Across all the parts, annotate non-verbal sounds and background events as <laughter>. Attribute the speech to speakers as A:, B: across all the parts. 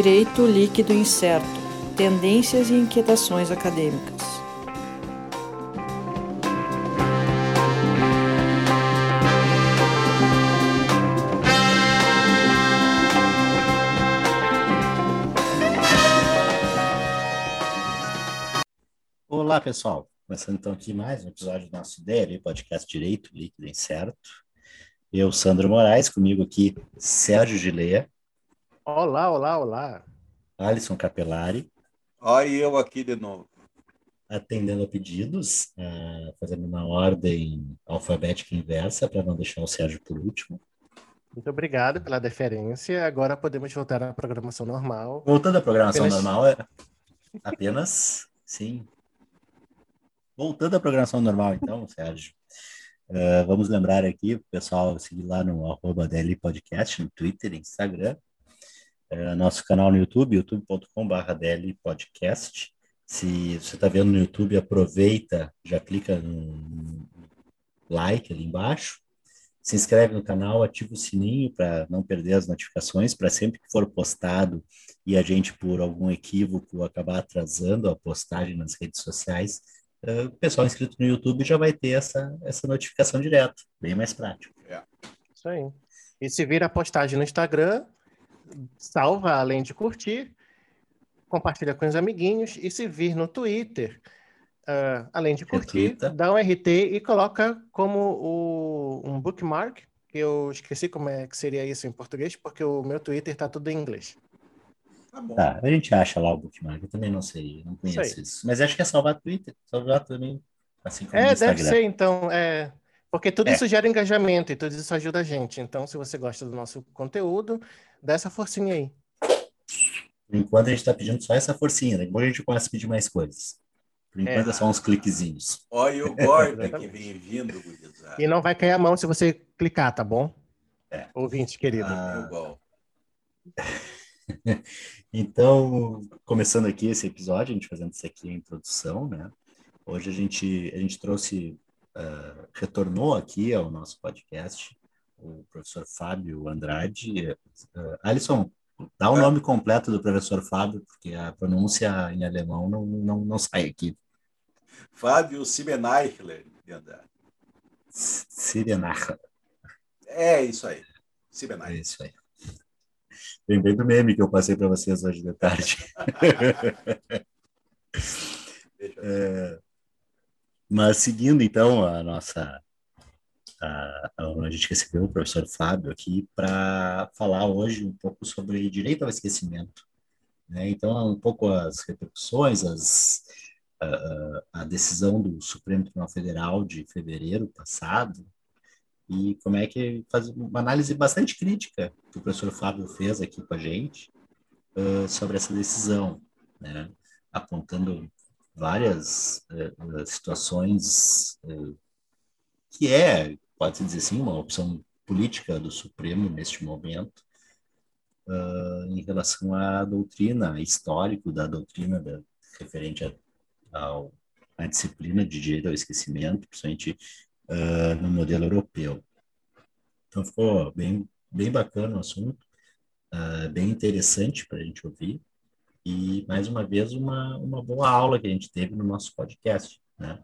A: Direito Líquido Incerto Tendências e Inquietações Acadêmicas.
B: Olá, pessoal. Começando então aqui mais um episódio do nosso DL, podcast Direito Líquido Incerto. Eu, Sandro Moraes, comigo aqui, Sérgio Gileia.
C: Olá, olá, olá.
B: Alisson Capelari.
D: Olha eu aqui de novo.
B: Atendendo a pedidos, uh, fazendo na ordem alfabética inversa, para não deixar o Sérgio por último.
C: Muito obrigado pela deferência. Agora podemos voltar à programação normal.
B: Voltando à programação apenas... normal, é apenas, sim, Voltando à programação normal, então, Sérgio. Uh, vamos lembrar aqui, pessoal, seguir lá no arroba DL Podcast, no Twitter, Instagram. Uh, nosso canal no YouTube, youtube.com.br Podcast. Se você está vendo no YouTube, aproveita, já clica no like ali embaixo. Se inscreve no canal, ativa o sininho para não perder as notificações, para sempre que for postado e a gente, por algum equívoco, acabar atrasando a postagem nas redes sociais, uh, o pessoal inscrito no YouTube já vai ter essa, essa notificação direto, bem mais prático.
C: É. Isso aí. E se vir a postagem no Instagram, salva além de curtir, compartilha com os amiguinhos, e se vir no Twitter, uh, além de curtir, dá um RT e coloca como o, um bookmark, que eu esqueci como é que seria isso em português, porque o meu Twitter está tudo em inglês.
B: Tá, bom. tá, a gente acha lá o bookmark, eu também não sei, não conheço isso, isso. Mas acho que é salvar Twitter, salvar também, assim como
C: É, deve ser, então, é... Porque tudo é. isso gera engajamento e tudo isso ajuda a gente. Então, se você gosta do nosso conteúdo, dá essa forcinha aí.
B: Por enquanto, a gente está pedindo só essa forcinha, né? depois a gente começa a pedir mais coisas. Por enquanto, é, é só uns cliquezinhos.
D: Olha o Gorda que vem vindo,
C: E não vai cair a mão se você clicar, tá bom? É. Ouvinte querido.
B: Ah... <laughs> Então, começando aqui esse episódio, a gente fazendo isso aqui a introdução, né? Hoje a gente, a gente trouxe, uh, retornou aqui ao nosso podcast o professor Fábio Andrade. Uh, Alisson, dá o é. nome completo do professor Fábio, porque a pronúncia em alemão não, não, não sai aqui.
D: Fábio Siebeneichler de Andrade.
B: Siebeneichler.
D: É isso aí. Siebeneichler.
B: É isso aí. Lembrei do meme que eu passei para vocês hoje de tarde. <laughs> <laughs> é, mas seguindo então a nossa. A, a, gente recebeu o professor Fábio aqui para falar hoje um pouco sobre direito ao esquecimento. Né? Então, um pouco as repercussões, as, a, a decisão do Supremo Tribunal Federal de fevereiro passado, e como é que faz uma análise bastante crítica que o professor Fábio fez aqui com a gente uh, sobre essa decisão, né? apontando várias uh, situações uh, que é, pode-se dizer assim, uma opção política do Supremo neste momento em relação à doutrina, histórico da doutrina da, referente a, ao, à disciplina de direito ao esquecimento, principalmente uh, no modelo europeu. Então ficou bem, bem bacana o assunto, uh, bem interessante para a gente ouvir e mais uma vez uma, uma boa aula que a gente teve no nosso podcast, né?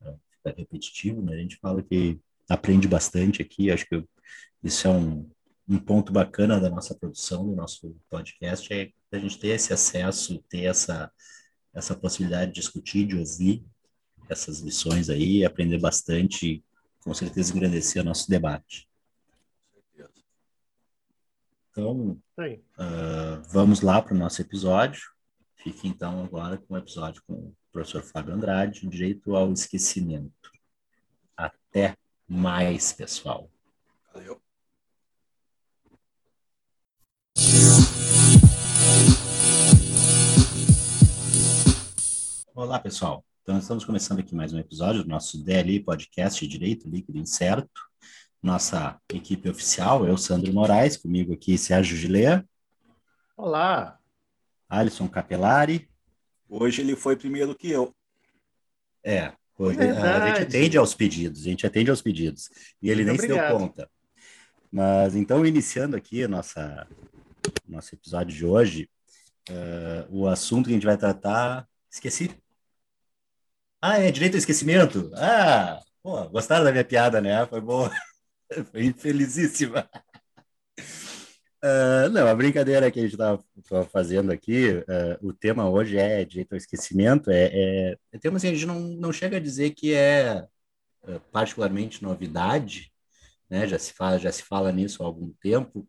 B: Fica repetitivo, né? A gente fala que aprende bastante aqui, acho que isso é um, um ponto bacana da nossa produção, do nosso podcast, é a gente ter esse acesso, ter essa, essa possibilidade de discutir, de ouvir essas lições aí, aprender bastante, com certeza engrandecer o nosso debate. Então, uh, vamos lá para o nosso episódio. Fique então agora com o episódio com o professor Fábio Andrade, Direito ao Esquecimento. Até mais, pessoal. Valeu. Olá, pessoal. Então, estamos começando aqui mais um episódio do nosso DLI Podcast Direito Líquido Incerto. Nossa equipe oficial, eu, Sandro Moraes, comigo aqui, Sérgio Gilea.
C: Olá.
B: Alisson Capelari.
D: Hoje ele foi primeiro que eu.
B: É, hoje a gente atende aos pedidos, a gente atende aos pedidos. E ele Muito nem obrigado. se deu conta. Mas então, iniciando aqui a nossa nosso episódio de hoje, uh, o assunto que a gente vai tratar. Esqueci. Ah, é direito ao esquecimento. Ah, pô, gostaram da minha piada, né? Foi boa. Foi felizíssima. Uh, <laughs> não, a brincadeira que a gente estava fazendo aqui, uh, o tema hoje é direito ao esquecimento, é, é, é tema assim, a gente não, não chega a dizer que é uh, particularmente novidade, né? já, se fala, já se fala nisso há algum tempo,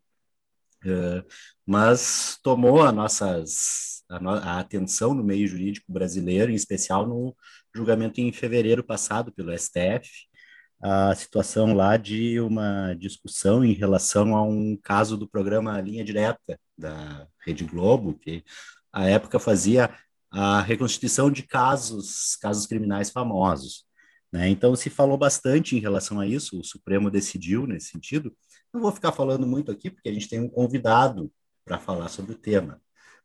B: mas tomou a, nossas, a, no, a atenção no meio jurídico brasileiro, em especial no julgamento em fevereiro passado pelo STF, a situação lá de uma discussão em relação a um caso do programa Linha Direta da Rede Globo, que à época fazia a reconstituição de casos, casos criminais famosos. Né? Então se falou bastante em relação a isso, o Supremo decidiu nesse sentido. Não vou ficar falando muito aqui, porque a gente tem um convidado para falar sobre o tema.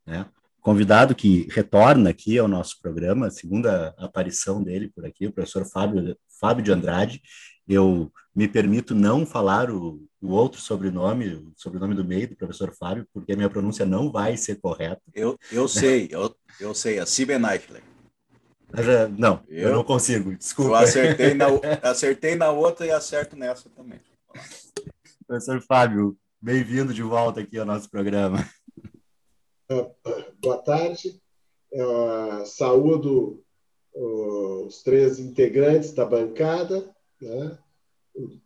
B: Né? Convidado que retorna aqui ao nosso programa, segunda aparição dele por aqui, o professor Fábio, Fábio de Andrade, eu me permito não falar o, o outro sobrenome, o sobrenome do meio do professor Fábio, porque a minha pronúncia não vai ser correta.
D: Eu, eu sei, eu, eu sei, a Siben Eichler.
B: Não, eu, eu, não consigo, desculpa. Eu
D: acertei na, acertei na outra e acerto nessa também.
B: Professor Fábio, bem-vindo de volta aqui ao nosso programa.
E: Boa tarde. Uh, saúdo os três integrantes da bancada né?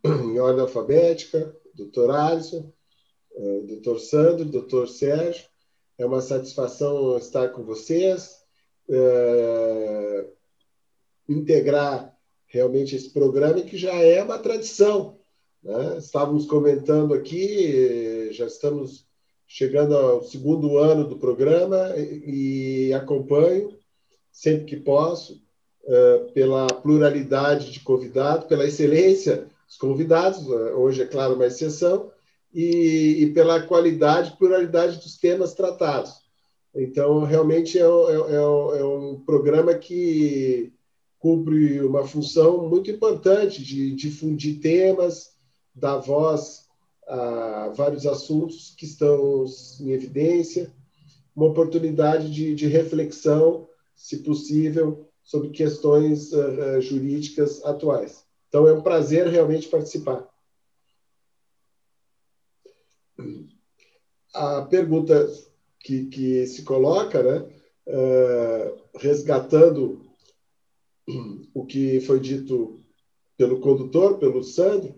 E: em ordem alfabética, doutor Alisson, eh, doutor Sandro, doutor Sérgio. É uma satisfação estar com vocês, é, integrar realmente esse programa que já é uma tradição. Né? Estávamos comentando aqui, já estamos chegando ao segundo ano do programa e acompanho sempre que posso uh, pela pluralidade de convidados, pela excelência dos convidados, uh, hoje é claro uma exceção, e, e, pela qualidade, pluralidade dos temas tratados. Então, realmente é, é, é, é um programa que cumpre uma função muito importante de difundir temas, dar voz a vários assuntos que estão em evidência, uma oportunidade de, de reflexão, se possível, sobre questões uh, jurídicas atuais. Então, é um prazer realmente participar. A pergunta que, que se coloca, né, uh, resgatando o que foi dito pelo condutor, pelo Sandro,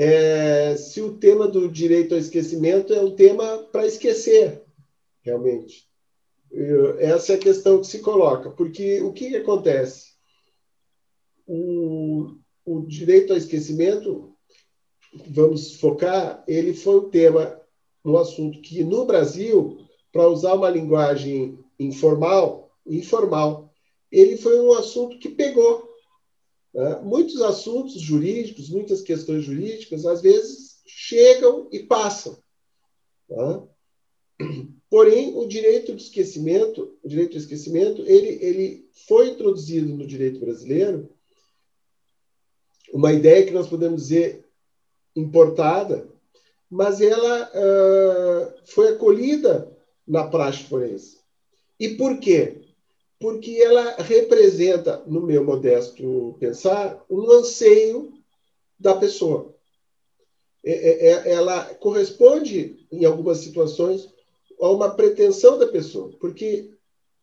E: é se o tema do direito ao esquecimento é um tema para esquecer, realmente. Essa é a questão que se coloca, porque o que, que acontece? O, o direito ao esquecimento, vamos focar, ele foi um tema, um assunto que no Brasil, para usar uma linguagem informal, informal, ele foi um assunto que pegou. Né? Muitos assuntos jurídicos, muitas questões jurídicas, às vezes chegam e passam. Né? Porém, o direito de esquecimento, o direito de esquecimento, ele, ele foi introduzido no direito brasileiro uma ideia que nós podemos dizer importada, mas ela uh, foi acolhida na prática forense. E por quê? Porque ela representa, no meu modesto pensar, um anseio da pessoa. É, é, é ela corresponde, em algumas situações, a uma pretensão da pessoa. Porque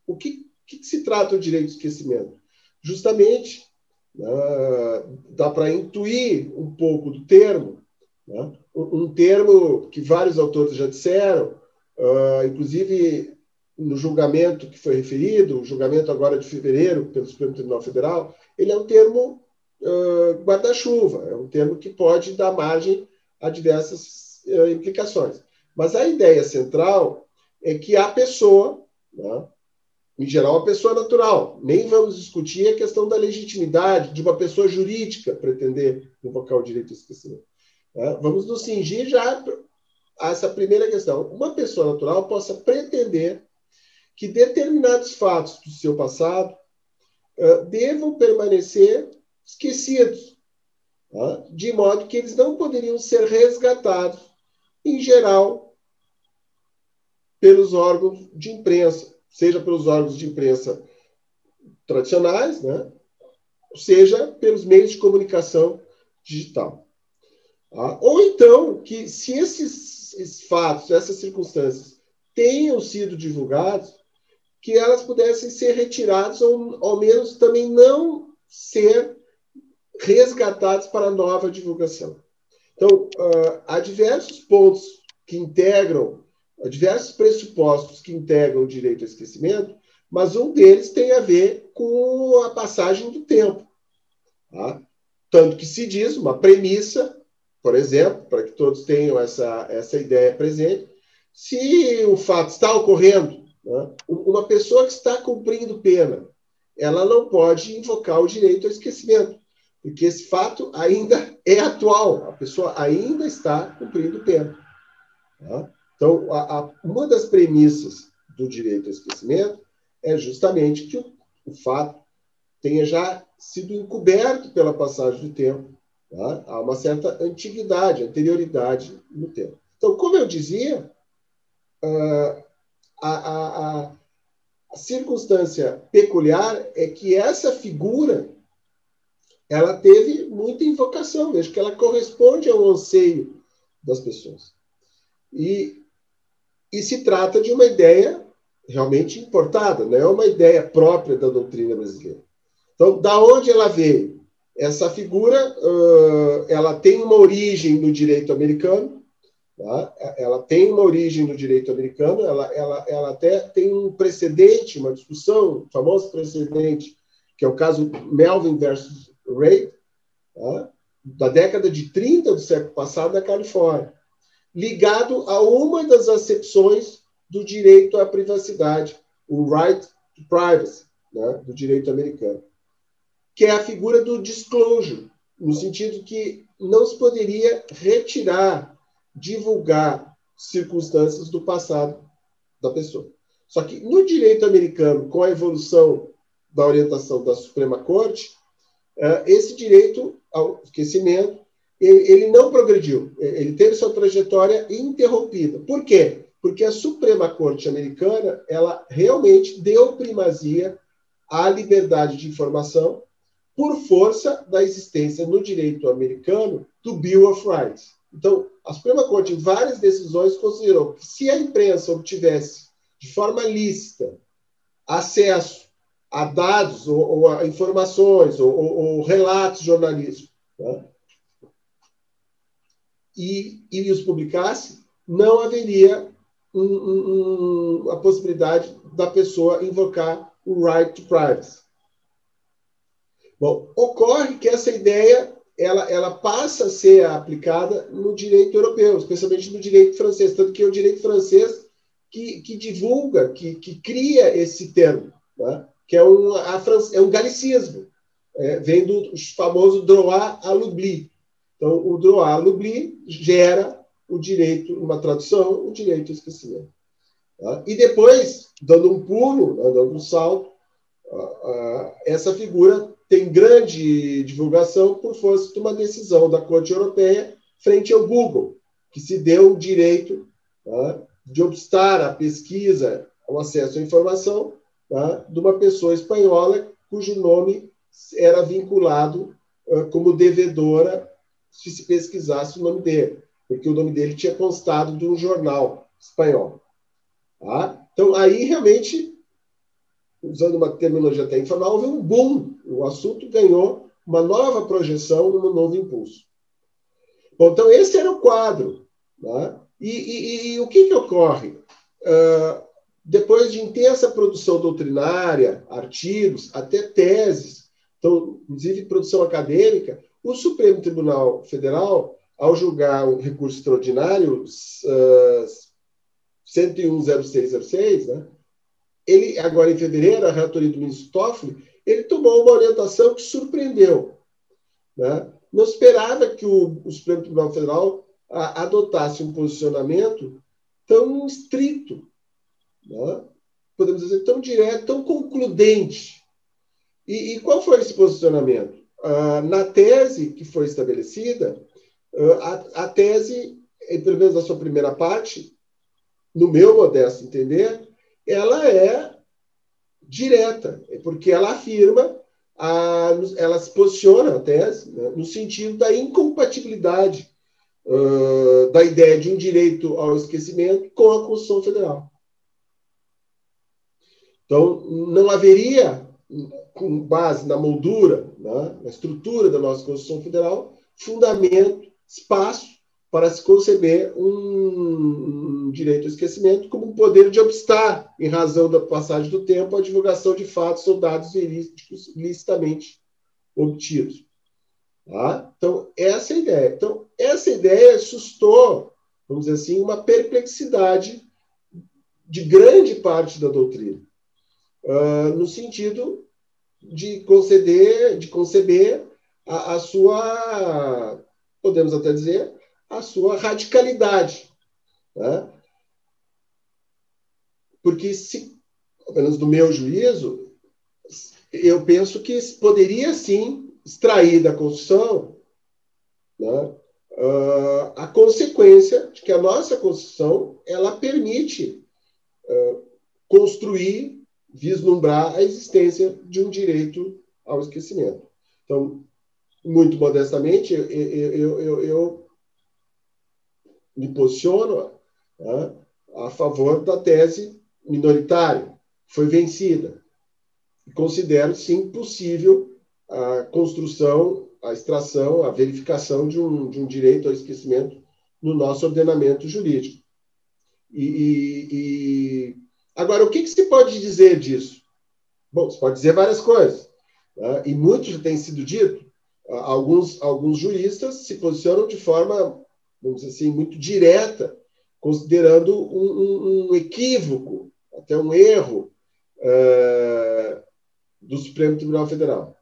E: o que, que se trata o direito de esquecimento? Justamente, né, dá para intuir um pouco do termo, né, um termo que vários autores já disseram, uh, inclusive no julgamento que foi referido, o julgamento agora de fevereiro pelo Supremo Tribunal Federal, ele é um termo uh, guarda-chuva, é um termo que pode dar margem a diversas uh, implicações. Mas a ideia central é que a pessoa, né, em geral, a pessoa natural, nem vamos discutir a questão da legitimidade de uma pessoa jurídica pretender invocar o direito ao esquecimento. Né? Vamos nos cingir já a essa primeira questão. Uma pessoa natural possa pretender que determinados fatos do seu passado uh, devam permanecer esquecidos, uh, de modo que eles não poderiam ser resgatados, em geral, pelos órgãos de imprensa, seja pelos órgãos de imprensa tradicionais, né? seja pelos meios de comunicação digital. Tá? Ou então, que se esses, esses fatos, essas circunstâncias tenham sido divulgados, que elas pudessem ser retiradas ou, ao menos, também não ser resgatadas para nova divulgação. Então, uh, há diversos pontos que integram, diversos pressupostos que integram o direito ao esquecimento, mas um deles tem a ver com a passagem do tempo. Tá? Tanto que se diz uma premissa, por exemplo, para que todos tenham essa, essa ideia presente, se o fato está ocorrendo, né, uma pessoa que está cumprindo pena, ela não pode invocar o direito ao esquecimento, porque esse fato ainda é atual, a pessoa ainda está cumprindo pena. Tá? Então, a, a, uma das premissas do direito ao esquecimento é justamente que o, o fato tenha já sido encoberto pela passagem do tempo. Tá? Há uma certa antiguidade, anterioridade no tempo. Então, como eu dizia, ah, a, a, a, a circunstância peculiar é que essa figura ela teve muita invocação, veja que ela corresponde ao anseio das pessoas. E, e se trata de uma ideia realmente importada, não é uma ideia própria da doutrina brasileira. Então, da onde ela veio? Essa figura, ela tem uma origem no direito americano? Ela tem uma origem no direito americano, ela, ela, ela até tem um precedente, uma discussão, um famoso precedente, que é o caso Melvin versus Ray, tá? da década de 30 do século passado na Califórnia, ligado a uma das acepções do direito à privacidade, o right to privacy, né, do direito americano, que é a figura do disclosure, no sentido que não se poderia retirar, divulgar circunstâncias do passado da pessoa. Só que no direito americano, com a evolução da orientação da Suprema Corte, eh, esse direito ao esquecimento ele não progrediu, ele teve sua trajetória interrompida. Por quê? porque a Suprema Corte americana ela realmente deu primazia à liberdade de informação por força da existência no direito americano do Bill of Rights. Então, a Suprema Corte, em várias decisões, considerou que se a imprensa obtivesse de forma lícita acesso a dados ou, ou a informações ou, ou, ou relatos jornalísticos né, e, e os publicasse, não haveria um, um, a possibilidade da pessoa invocar o right to privacy. Bom, ocorre que essa ideia ela, ela passa a ser aplicada no direito europeu, especialmente no direito francês, tanto que é o direito francês que, que divulga, que, que cria esse termo, né? que é um, a, é um galicismo, é, vem do famoso droit à l'oubli. Então, o droit à l'oubli gera o direito, uma tradução, o direito ao esquecimento. Tá? E depois, dando um pulo, né, dando um salto, essa figura tem grande divulgação por força de uma decisão da Corte Europeia frente ao Google, que se deu o direito tá, de obstar a pesquisa, ao acesso à informação tá, de uma pessoa espanhola cujo nome era vinculado como devedora se se pesquisasse o nome dele porque o nome dele tinha constado de um jornal espanhol. Tá? Então, aí realmente, usando uma terminologia até informal, houve um boom. O assunto ganhou uma nova projeção, um novo impulso. Bom, então, esse era o quadro. Tá? E, e, e, o que, que ocorre? Uh, depois de intensa produção doutrinária, artigos, até teses, então, inclusive produção acadêmica, o Supremo Tribunal Federal ao julgar o recurso extraordinário uh, 1010606, né, ele, agora em fevereiro, a relatoria do ministro Toffoli, ele tomou uma orientação que surpreendeu. Né? Não esperava que o, o Supremo Tribunal Federal a, adotasse um posicionamento tão estrito, né? podemos dizer, tão direto, tão concludente. E, e qual foi esse posicionamento? Uh, na tese que foi estabelecida, a, a tese, pelo menos na sua primeira parte, no meu modesto entender, ela é direta, porque ela afirma, a, ela se posiciona, a tese, né, no sentido da incompatibilidade uh, da ideia de um direito ao esquecimento com a Constituição Federal. Então, não haveria, com base na moldura, né, na estrutura da nossa Constituição Federal, fundamento, espaço para se conceber um, um, direito ao esquecimento como um poder de obstar, em razão da passagem do tempo, a divulgação de fatos ou dados verídicos licitamente obtidos. Tá? Então, essa é a ideia. Então, essa ideia sustou, vamos dizer assim, uma perplexidade de grande parte da doutrina, uh, no sentido de conceder, de conceber a, a sua, podemos até dizer, a sua radicalidade. Né? Porque, se, pelo menos do meu juízo, eu penso que poderia sim extrair da Constituição né, uh, a consequência de que a nossa Constituição ela permite uh, construir, vislumbrar a existência de um direito ao esquecimento. Então, muito modestamente, eu, eu, eu, eu me posiciono né, a favor da tese minoritária, foi vencida. Considero, sim, possível a construção, a extração, a verificação de um, de um direito ao esquecimento no nosso ordenamento jurídico. E, e, e... agora, o que, que, se pode dizer disso? Bom, se pode dizer várias coisas, né? e muito já tem sido dito. Alguns, alguns juristas se posicionam de forma, vamos dizer assim, muito direta, considerando um, um, um equívoco, até um erro uh, do Supremo Tribunal Federal.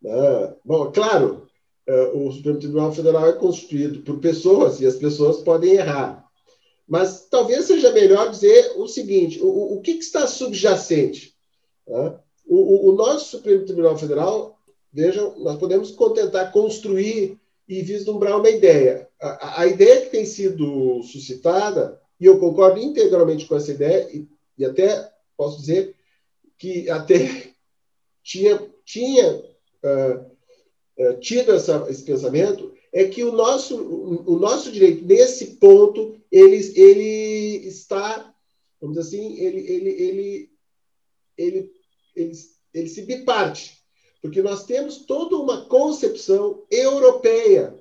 E: Né? Bom, claro, é, o Supremo Tribunal Federal é constituído por pessoas e as pessoas podem errar. Mas talvez seja melhor dizer o seguinte: o, o que, que está subjacente? Né? O, o, o, nosso Supremo Tribunal Federal, vejam, nós podemos contentar construir e vislumbrar uma ideia. A, a, ideia que tem sido suscitada, e eu concordo integralmente com essa ideia, e, e até posso dizer que até <laughs> tinha, tinha uh, tido essa, esse pensamento é que o nosso, o, nosso direito, nesse ponto, ele, ele está, vamos dizer assim, ele, ele, ele, ele, ele, ele se biparte, porque nós temos toda uma concepção europeia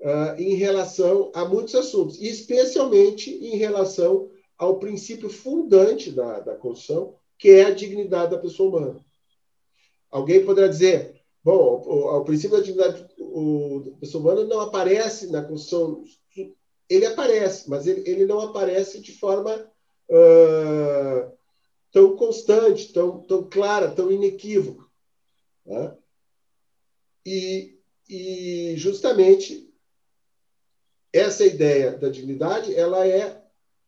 E: uh, em relação a muitos assuntos, e especialmente em relação ao princípio fundante da, da Constituição, que é a dignidade da pessoa humana. Alguém poderá dizer, bom, o, o, princípio da dignidade o, da pessoa humana não aparece na Constituição. Ele aparece, mas ele, ele não aparece de forma uh, tão constante, tão, tão clara, tão inequívoca. Né? E, e justamente essa ideia da dignidade ela é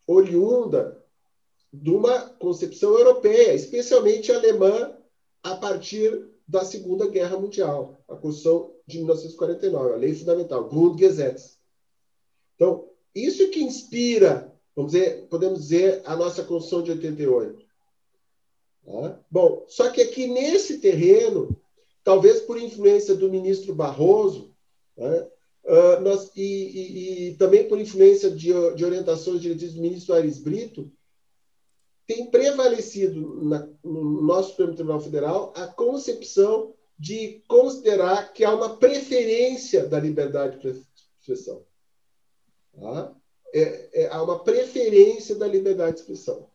E: oriunda de uma concepção europeia, especialmente alemã, a partir da Segunda Guerra Mundial, a Constituição de 1949, a Lei Fundamental, Grundgesetz. Então, isso que inspira, vamos dizer, podemos dizer, a nossa Constituição de 88. Tá? Bom, só que aqui nesse terreno, talvez por influência do ministro Barroso, né, uh, nós, e, e, e, também por influência de, de orientações diretivas do ministro Aires Brito, tem prevalecido na, no nosso Supremo Tribunal Federal a concepção de considerar que há uma preferência da liberdade de expressão. Tá? É, é, há uma preferência da liberdade de expressão.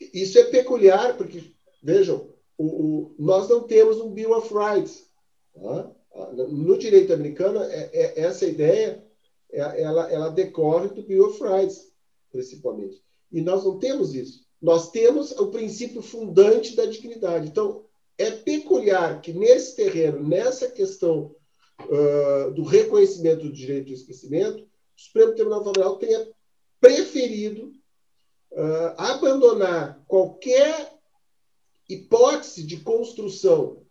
E: Isso é peculiar, porque, vejam, o, o, nós não temos um Bill of Rights. Tá? No direito americano, é, é, essa ideia é, ela, ela decorre do Bill of Rights, principalmente. E nós não temos isso. Nós temos o princípio fundante da dignidade. Então, é peculiar que nesse terreno, nessa questão uh, do reconhecimento do direito ao esquecimento, o Supremo Tribunal Federal tenha preferido uh, abandonar qualquer hipótese de construção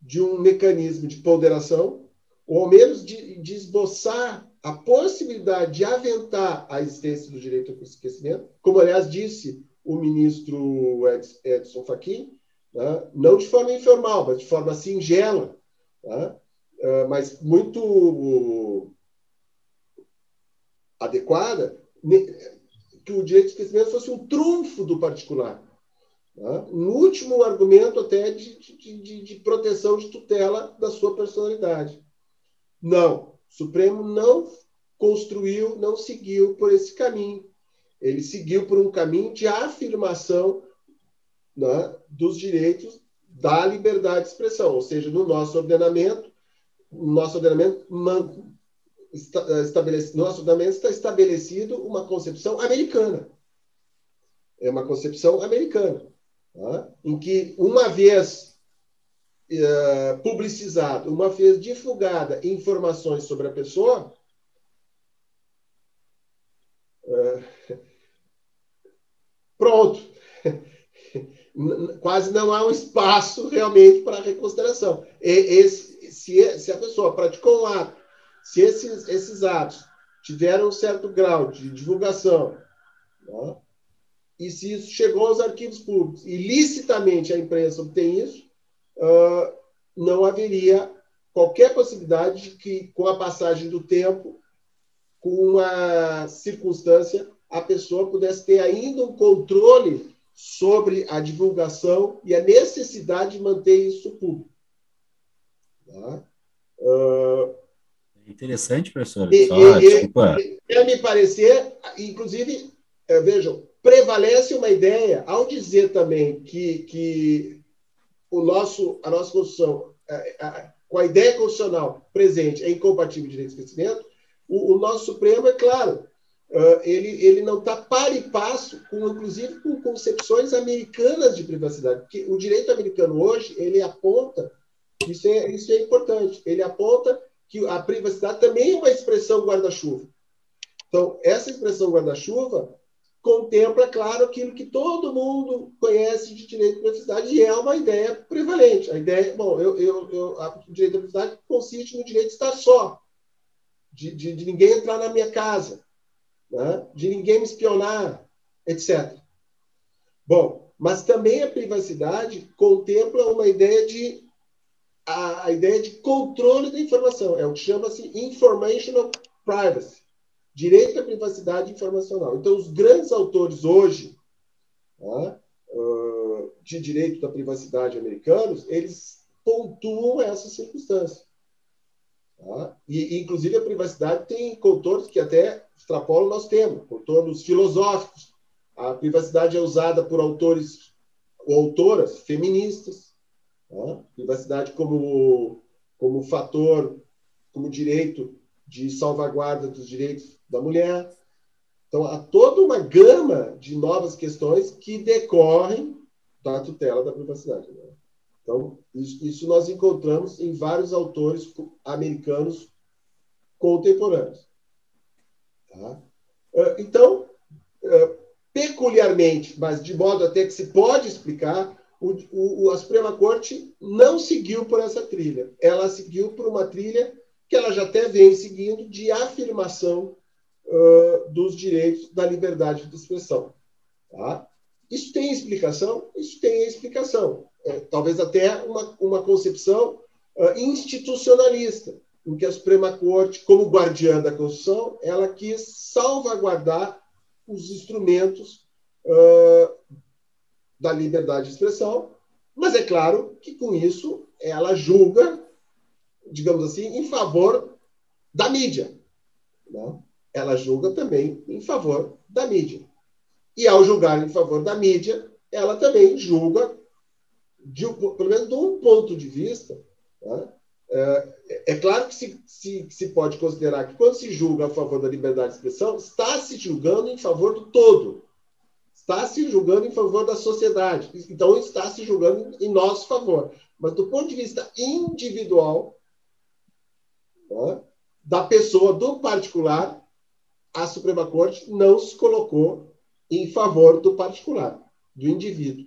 E: de um mecanismo de ponderação ou ao menos de, de esboçar a possibilidade de aventar a existência do direito ao esquecimento, como, aliás, disse o ministro Edson Fachin, né? não de forma informal, mas de forma singela, né? uh, mas muito adequada, que o direito ao esquecimento fosse um trunfo do particular. Né? Um último argumento até de, de, de, de proteção de tutela da sua personalidade. Não, o Supremo não construiu, não seguiu por esse caminho. Ele seguiu por um caminho de afirmação né, dos direitos da liberdade de expressão, ou seja, no nosso ordenamento, no nosso ordenamento estabelecido, nosso ordenamento está estabelecido uma concepção americana. É uma concepção americana, em que uma vez uh, publicizado, uma vez divulgada informações sobre a pessoa, uh, pronto. <laughs> Quase não há um espaço realmente para reconsideração. E, esse, se, se a pessoa praticou um ato, se esses, esses atos tiveram um certo grau de divulgação, né, e se isso chegou aos arquivos públicos, e licitamente a imprensa obtém isso, uh, não haveria qualquer possibilidade de que, com a passagem do tempo, com uma circunstância, a pessoa pudesse ter ainda um controle sobre a divulgação e a necessidade de manter isso público.
B: Tá? Uh, Interessante, professor. E, Só, e, desculpa.
E: E, me parecer, inclusive, eh, vejam, prevalece uma ideia ao dizer também que, que o nosso, a nossa Constituição, a, com a ideia constitucional presente, é incompatível com o direito de esquecimento, o, o nosso Supremo, é claro, uh, ele, ele não está par e passo, com, inclusive com concepções americanas de privacidade. Porque o direito americano hoje, ele aponta, isso é, isso é importante, ele aponta que a privacidade também é uma expressão guarda-chuva. Então, essa expressão guarda-chuva contempla, claro, aquilo que todo mundo conhece de direito à privacidade e é uma ideia prevalente. A ideia, bom, eu, eu, eu, a, direito à privacidade consiste no direito de estar só, de, de, de ninguém entrar na minha casa, né? de ninguém me espionar, etc. Bom, mas também a privacidade contempla uma ideia de a, a ideia de controle da informação, é o que chama-se informational privacy direito à privacidade informacional. Então, os grandes autores hoje tá, de direito da privacidade americanos, eles pontuam essa circunstância. Tá? E, inclusive, a privacidade tem contornos que até extrapolam nós temos, contornos filosóficos. A privacidade é usada por autores ou autoras feministas. Tá? Privacidade como, como fator, como direito de salvaguarda dos direitos da mulher. Então, há toda uma gama de novas questões que decorrem da tutela da privacidade. Né? Então, isso, nós encontramos em vários autores americanos contemporâneos. Tá? Ah, então, ah, peculiarmente, mas de modo até que se pode explicar, o, a Suprema Corte não seguiu por essa trilha. Ela seguiu por uma trilha que ela já até vem seguindo de afirmação uh, dos direitos da liberdade de expressão. Tá? Isso tem explicação? Isso tem explicação. É, talvez até uma, uma concepção uh, institucionalista, em que a Suprema Corte, como guardiã da Constituição, ela quis salvaguardar os instrumentos uh, da liberdade de expressão, mas é claro que com isso ela julga, digamos assim, em favor da mídia. Né? ela julga também em favor da mídia. E ao julgar em favor da mídia, ela também julga, de, pelo menos de um ponto de vista. Tá? É, é, claro que se, se, se pode considerar que quando se julga a favor da liberdade de expressão, está se julgando em favor do todo. Está se julgando em favor da sociedade. Então, está se julgando em nosso favor. Mas do ponto de vista individual, tá? da pessoa, do particular, a Suprema Corte não se colocou em favor do particular, do indivíduo.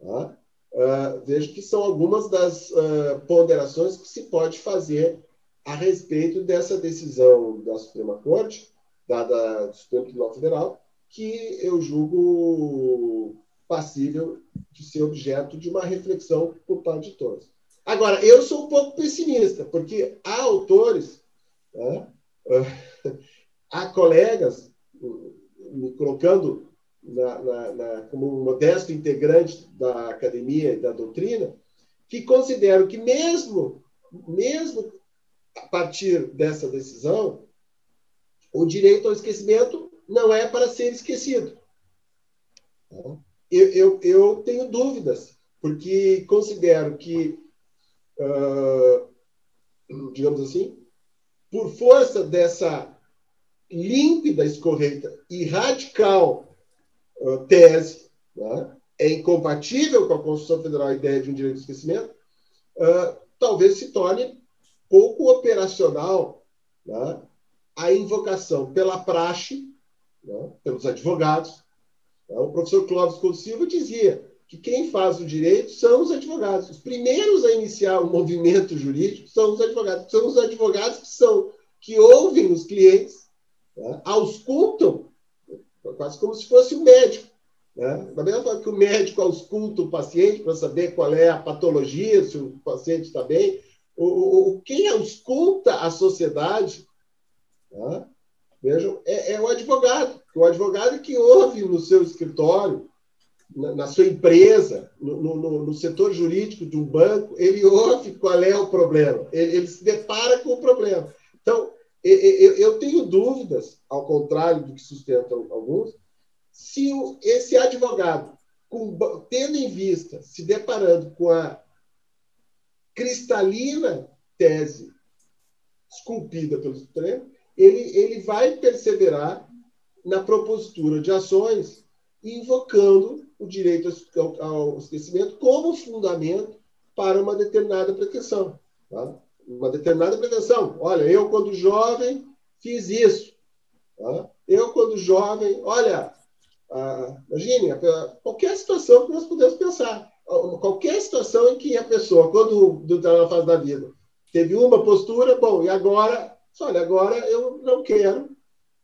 E: Uh, vejo que são algumas das uh, ponderações que se pode fazer a respeito dessa decisão da Suprema Corte, dada do Supremo Tribunal Federal, que eu julgo passível de ser objeto de uma reflexão por parte de todos. Agora, eu sou um pouco pessimista, porque há autores, né, há colegas, me colocando na, na, na, como um modesto integrante da academia e da doutrina, que consideram que mesmo, mesmo a partir dessa decisão, o direito ao esquecimento não é para ser esquecido. Eu, eu, eu tenho dúvidas, porque considero que, digamos assim, por força dessa límpida, escorreita e radical uh, tese, né, é incompatível com a Constituição Federal a ideia de um direito ao esquecimento, uh, talvez se torne pouco operacional né, a invocação pela praxe, né, pelos advogados. O professor Clóvis Couto Silva dizia que quem faz o direito são os advogados. Os primeiros a iniciar o movimento jurídico são os advogados. São os advogados que são que ouvem os clientes, né, auscultam, quase como se fosse o um médico. Né? Da mesma forma que o médico ausculta o paciente para saber qual é a patologia, se o paciente está bem, o, o, quem ausculta a sociedade Tá? Vejam, é, é, o advogado. O advogado que ouve no seu escritório, na, sua empresa, no, no, no, setor jurídico de um banco, ele ouve qual é o problema, ele, ele se depara com o problema. Então, eu, eu tenho dúvidas, ao contrário do que sustentam alguns, se esse advogado, tendo em vista, se deparando com a cristalina tese esculpida pelo Supremo, ele, ele vai perseverar na propositura de ações, invocando o direito ao, ao esquecimento como fundamento para uma determinada pretensão. Tá? Uma determinada pretensão. Olha, eu, quando jovem, fiz isso. Tá? Eu, quando jovem, olha, ah, imagine, qualquer situação que nós podemos pensar. Qualquer situação em que a pessoa, quando está na fase da vida, teve uma postura, bom, e agora olha, agora eu não quero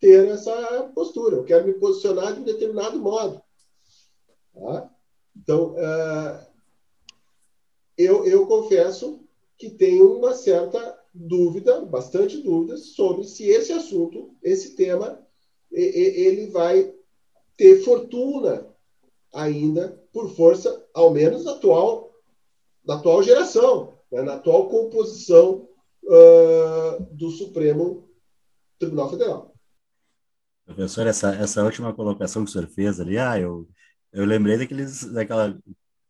E: ter essa postura, eu quero me posicionar de um determinado modo. Tá? Então, uh, eu, eu confesso que tenho uma certa dúvida, bastante dúvidas, sobre se esse assunto, esse tema, ele vai ter fortuna ainda por força, ao menos atual, da atual geração, né? na atual composição uh, do Supremo Tribunal Federal.
B: Professor, essa, essa última colocação que o senhor fez ali, ah, eu, eu lembrei daqueles, daquela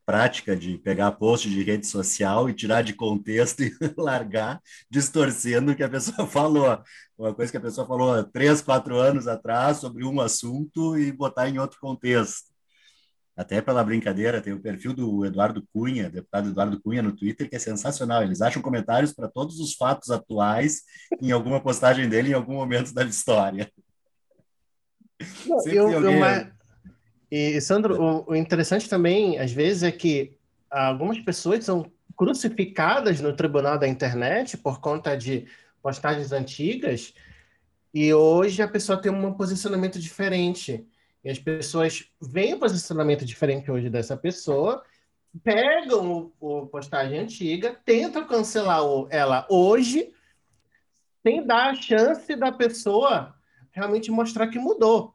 B: prática de pegar post de rede social e tirar de contexto <laughs> e largar, distorcendo o que a pessoa <laughs> falou. Uma coisa que a pessoa falou três, quatro anos atrás sobre um assunto e botar em outro contexto até pela brincadeira, tem o perfil do Eduardo Cunha, deputado Eduardo Cunha no Twitter, que é sensacional. Eles acham comentários para todos os fatos atuais em alguma postagem dele em algum momento da história.
C: Não, eu, alguém... eu, e, Sandro, o, o interessante também, às vezes, é que algumas pessoas são crucificadas no tribunal da internet por conta de postagens antigas e hoje a pessoa tem um posicionamento diferente. E as pessoas veem o posicionamento diferente hoje dessa pessoa, pegam o, o postagem antiga, tentam cancelar o, ela hoje, sem dar a chance da pessoa realmente mostrar que mudou.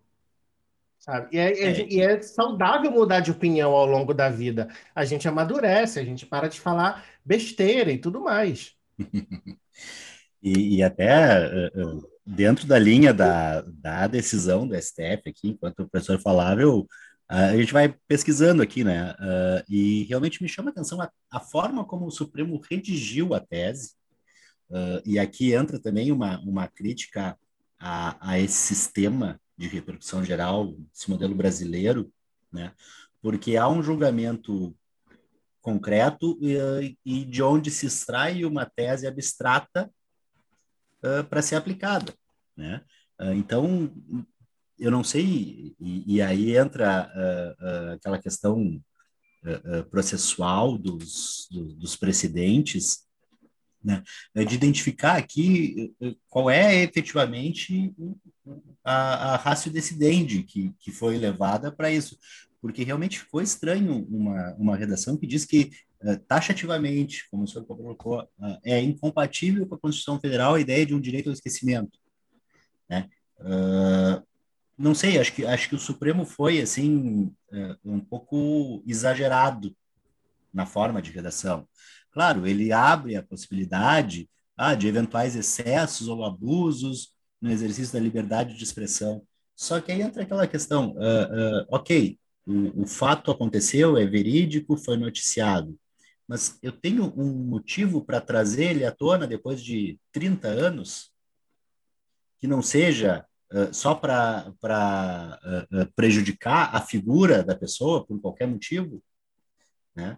C: Sabe? E é, é. e é saudável mudar de opinião ao longo da vida. A gente amadurece, a gente para de falar besteira e tudo mais. <laughs>
B: e, e, até uh, dentro da linha da, da decisão do STF aqui, enquanto o professor falava, eu, a gente vai pesquisando aqui, né? Uh, e realmente me chama a atenção a, a, forma como o Supremo redigiu a tese. Uh, e aqui entra também uma, uma crítica a, a esse sistema de repercussão geral, esse modelo brasileiro, né? Porque há um julgamento concreto e, e de onde se extrai uma tese abstrata para ser aplicada, né? Uh, então, eu não sei, e, e aí entra uh, aquela questão processual dos, do, dos precedentes, né? de identificar aqui qual é efetivamente a, a ratio decidendi que, que foi levada para isso, porque realmente ficou estranho uma, uma redação que diz que taxativamente, como o senhor colocou, é incompatível com a Constituição Federal a ideia de um direito ao esquecimento, né? Uh, não sei, acho que acho que o Supremo foi assim um pouco exagerado na forma de redação. Claro, ele abre a possibilidade ah, de eventuais excessos ou abusos no exercício da liberdade de expressão. Só que aí entra aquela questão, uh, uh, ok, o, o fato aconteceu, é verídico, foi noticiado, mas eu tenho um motivo para trazer ele à tona depois de 30 anos, que não seja uh, só para prejudicar a figura da pessoa por qualquer motivo, né?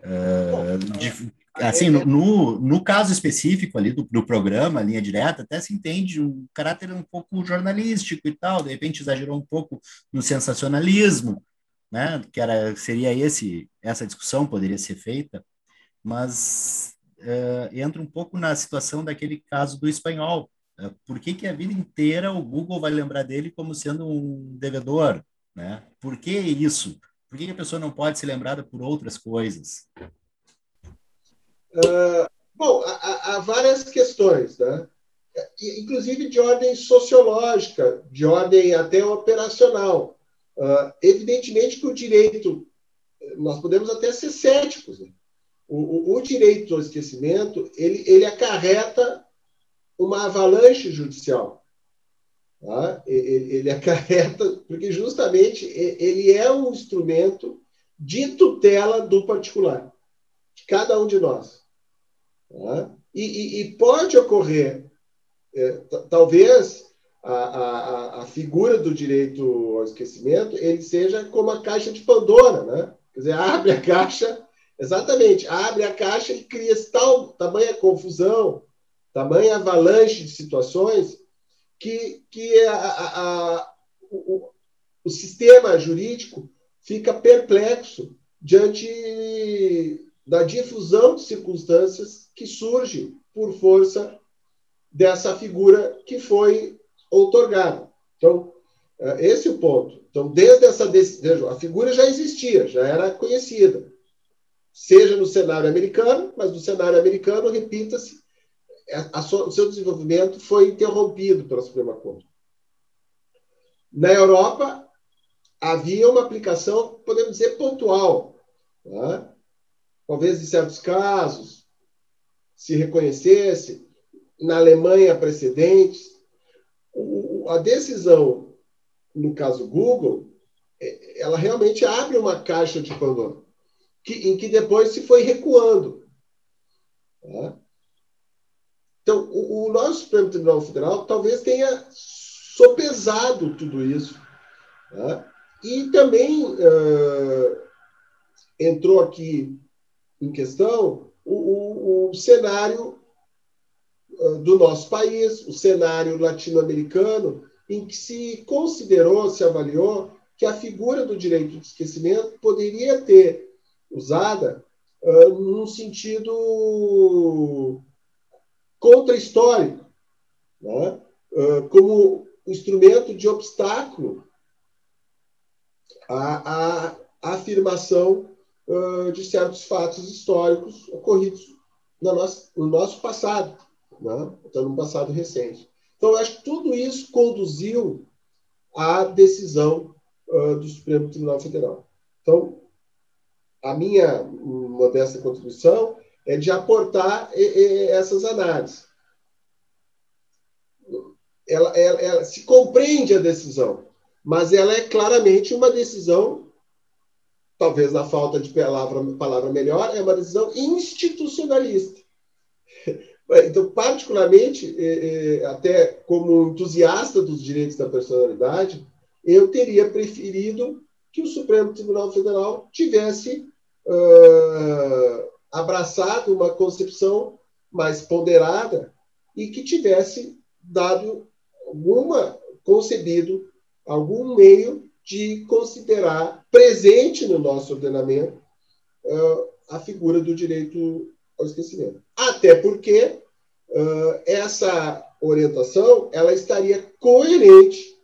B: Uh, de, assim, no, no, no, caso específico ali do, do programa, Linha Direta, até se entende um caráter um pouco jornalístico e tal, de repente exagerou um pouco no sensacionalismo, né? Que era, seria esse, essa discussão poderia ser feita, mas uh, entra um pouco na situação daquele caso do espanhol. Uh, por que, que a vida inteira o Google vai lembrar dele como sendo um devedor? Né? Por que isso? Por que, a pessoa não pode ser lembrada por outras coisas?
E: Uh, bom, há, há, várias questões, né? inclusive de ordem sociológica, de ordem até operacional. Uh, evidentemente que o direito, nós podemos até ser céticos. Né? O, o, o, direito ao esquecimento, ele, ele acarreta uma avalanche judicial. Tá? Ele, ele <laughs> acarreta, porque justamente ele é um instrumento de tutela do particular, de cada um de nós. Tá? E, e, e, pode ocorrer, é, talvez a, a, a, figura do direito ao esquecimento ele seja como a caixa de Pandora, né? Quer dizer, abre a caixa, exatamente, abre a caixa e cria tal tamanha confusão, tamanha avalanche de situações que, que a, a, o, o sistema jurídico fica perplexo diante da difusão de circunstâncias que surge por força dessa figura que foi outorgada. Então, é, esse é o ponto. Então, desde essa decisão, a figura já existia, já era conhecida. Seja no cenário americano, mas no cenário americano, repita-se, o seu desenvolvimento foi interrompido pela Suprema Corte. Na Europa, havia uma aplicação, podemos dizer, pontual. Tá? Talvez em certos casos se reconhecesse. Na Alemanha, precedentes. a decisão, no caso Google, é, ela realmente abre uma caixa de Pandora, que, em que depois se foi recuando. Tá? Então, o, o nosso Supremo Tribunal Federal talvez tenha sopesado tudo isso. Tá? E também uh, entrou aqui em questão o, o, o cenário uh, do nosso país, o cenário latino-americano, em que se considerou, se avaliou que a figura do direito de esquecimento poderia ter usada uh, num sentido contra-histórico, né? uh, como instrumento de obstáculo à, à, afirmação uh, de certos fatos históricos ocorridos no nosso, no nosso passado, né? então no passado recente. Então, eu acho que tudo isso conduziu à decisão uh, do Supremo Tribunal Federal. Então, a minha modesta contribuição é de aportar essas análises. Ela, ela, ela, se compreende a decisão, mas ela é claramente uma decisão, talvez na falta de palavra, palavra melhor, é uma decisão institucionalista. <laughs> Então, particularmente, até como entusiasta dos direitos da personalidade, eu teria preferido que o Supremo Tribunal Federal tivesse uh, abraçado uma concepção mais ponderada e que tivesse dado alguma concebido algum meio de considerar presente no nosso ordenamento uh, a figura do direito ao esquecimento. Até porque uh, essa orientação ela estaria coerente,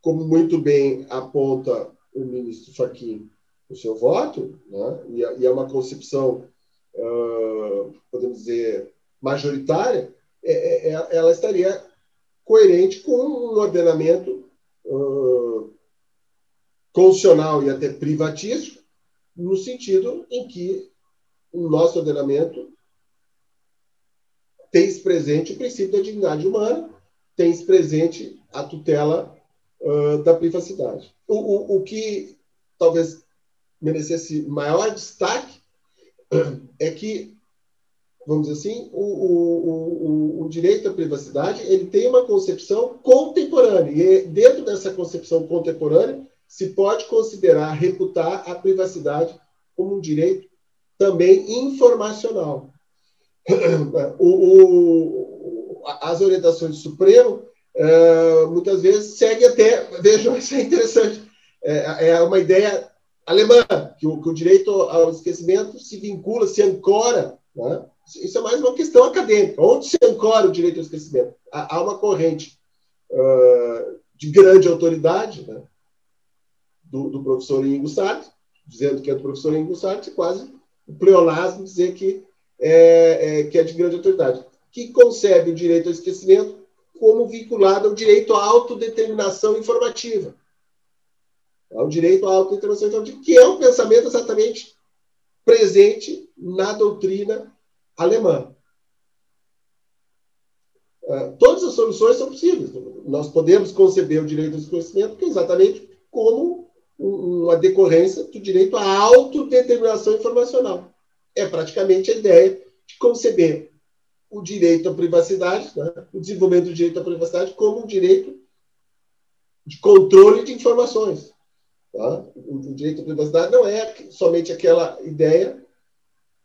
E: como muito bem aponta o ministro Fachin no seu voto, né? e, é, e, é uma concepção, uh, podemos dizer, majoritária, é, é, é, ela estaria coerente com um ordenamento uh, constitucional e até privatístico, no sentido em que o nosso ordenamento tem presente o princípio da dignidade humana, tem presente a tutela uh, da privacidade. O, o, o que talvez merecesse maior destaque é que, vamos dizer assim, o, o, o, o, direito à privacidade ele tem uma concepção contemporânea, e dentro dessa concepção contemporânea se pode considerar, reputar a privacidade como um direito também informacional. O, as orientações do Supremo uh, muitas vezes seguem até, <laughs> vejam, isso é interessante, é, é uma ideia alemã, que o, que o, direito ao esquecimento se vincula, se ancora. Né? Isso é mais uma questão acadêmica. Onde se ancora o direito ao esquecimento? Há, há uma corrente uh, de grande autoridade né? do, do, professor Ingo Sartre, dizendo que é do professor Ingo Sartre, quase o pleonasmo dizer que é, é, que é de grande autoridade, que concebe o direito ao esquecimento como vinculado ao direito à autodeterminação informativa. Ao direito à autodeterminação informativa, que é um pensamento exatamente presente na doutrina alemã. Uh, todas as soluções são possíveis. Nós podemos conceber o direito ao esclarecimento é exatamente como uma decorrência do direito à autodeterminação informacional. É praticamente a ideia de conceber o direito à privacidade, né? o desenvolvimento do direito à privacidade como um direito de controle de informações. Tá? O direito à privacidade não é somente aquela ideia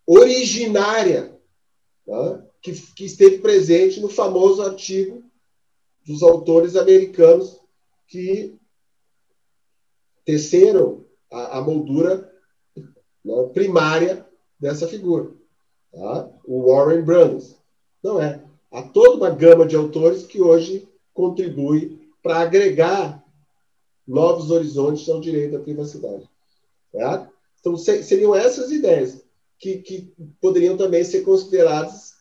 E: originária tá? que, que esteve presente no famoso artigo dos autores americanos que teceram a, a moldura né, primária dessa figura. Tá? O Warren Bruns. Não é. Há toda uma gama de autores que hoje contribui para agregar novos horizontes ao direito à privacidade. Tá? Então, seriam essas ideias que, que poderiam também ser consideradas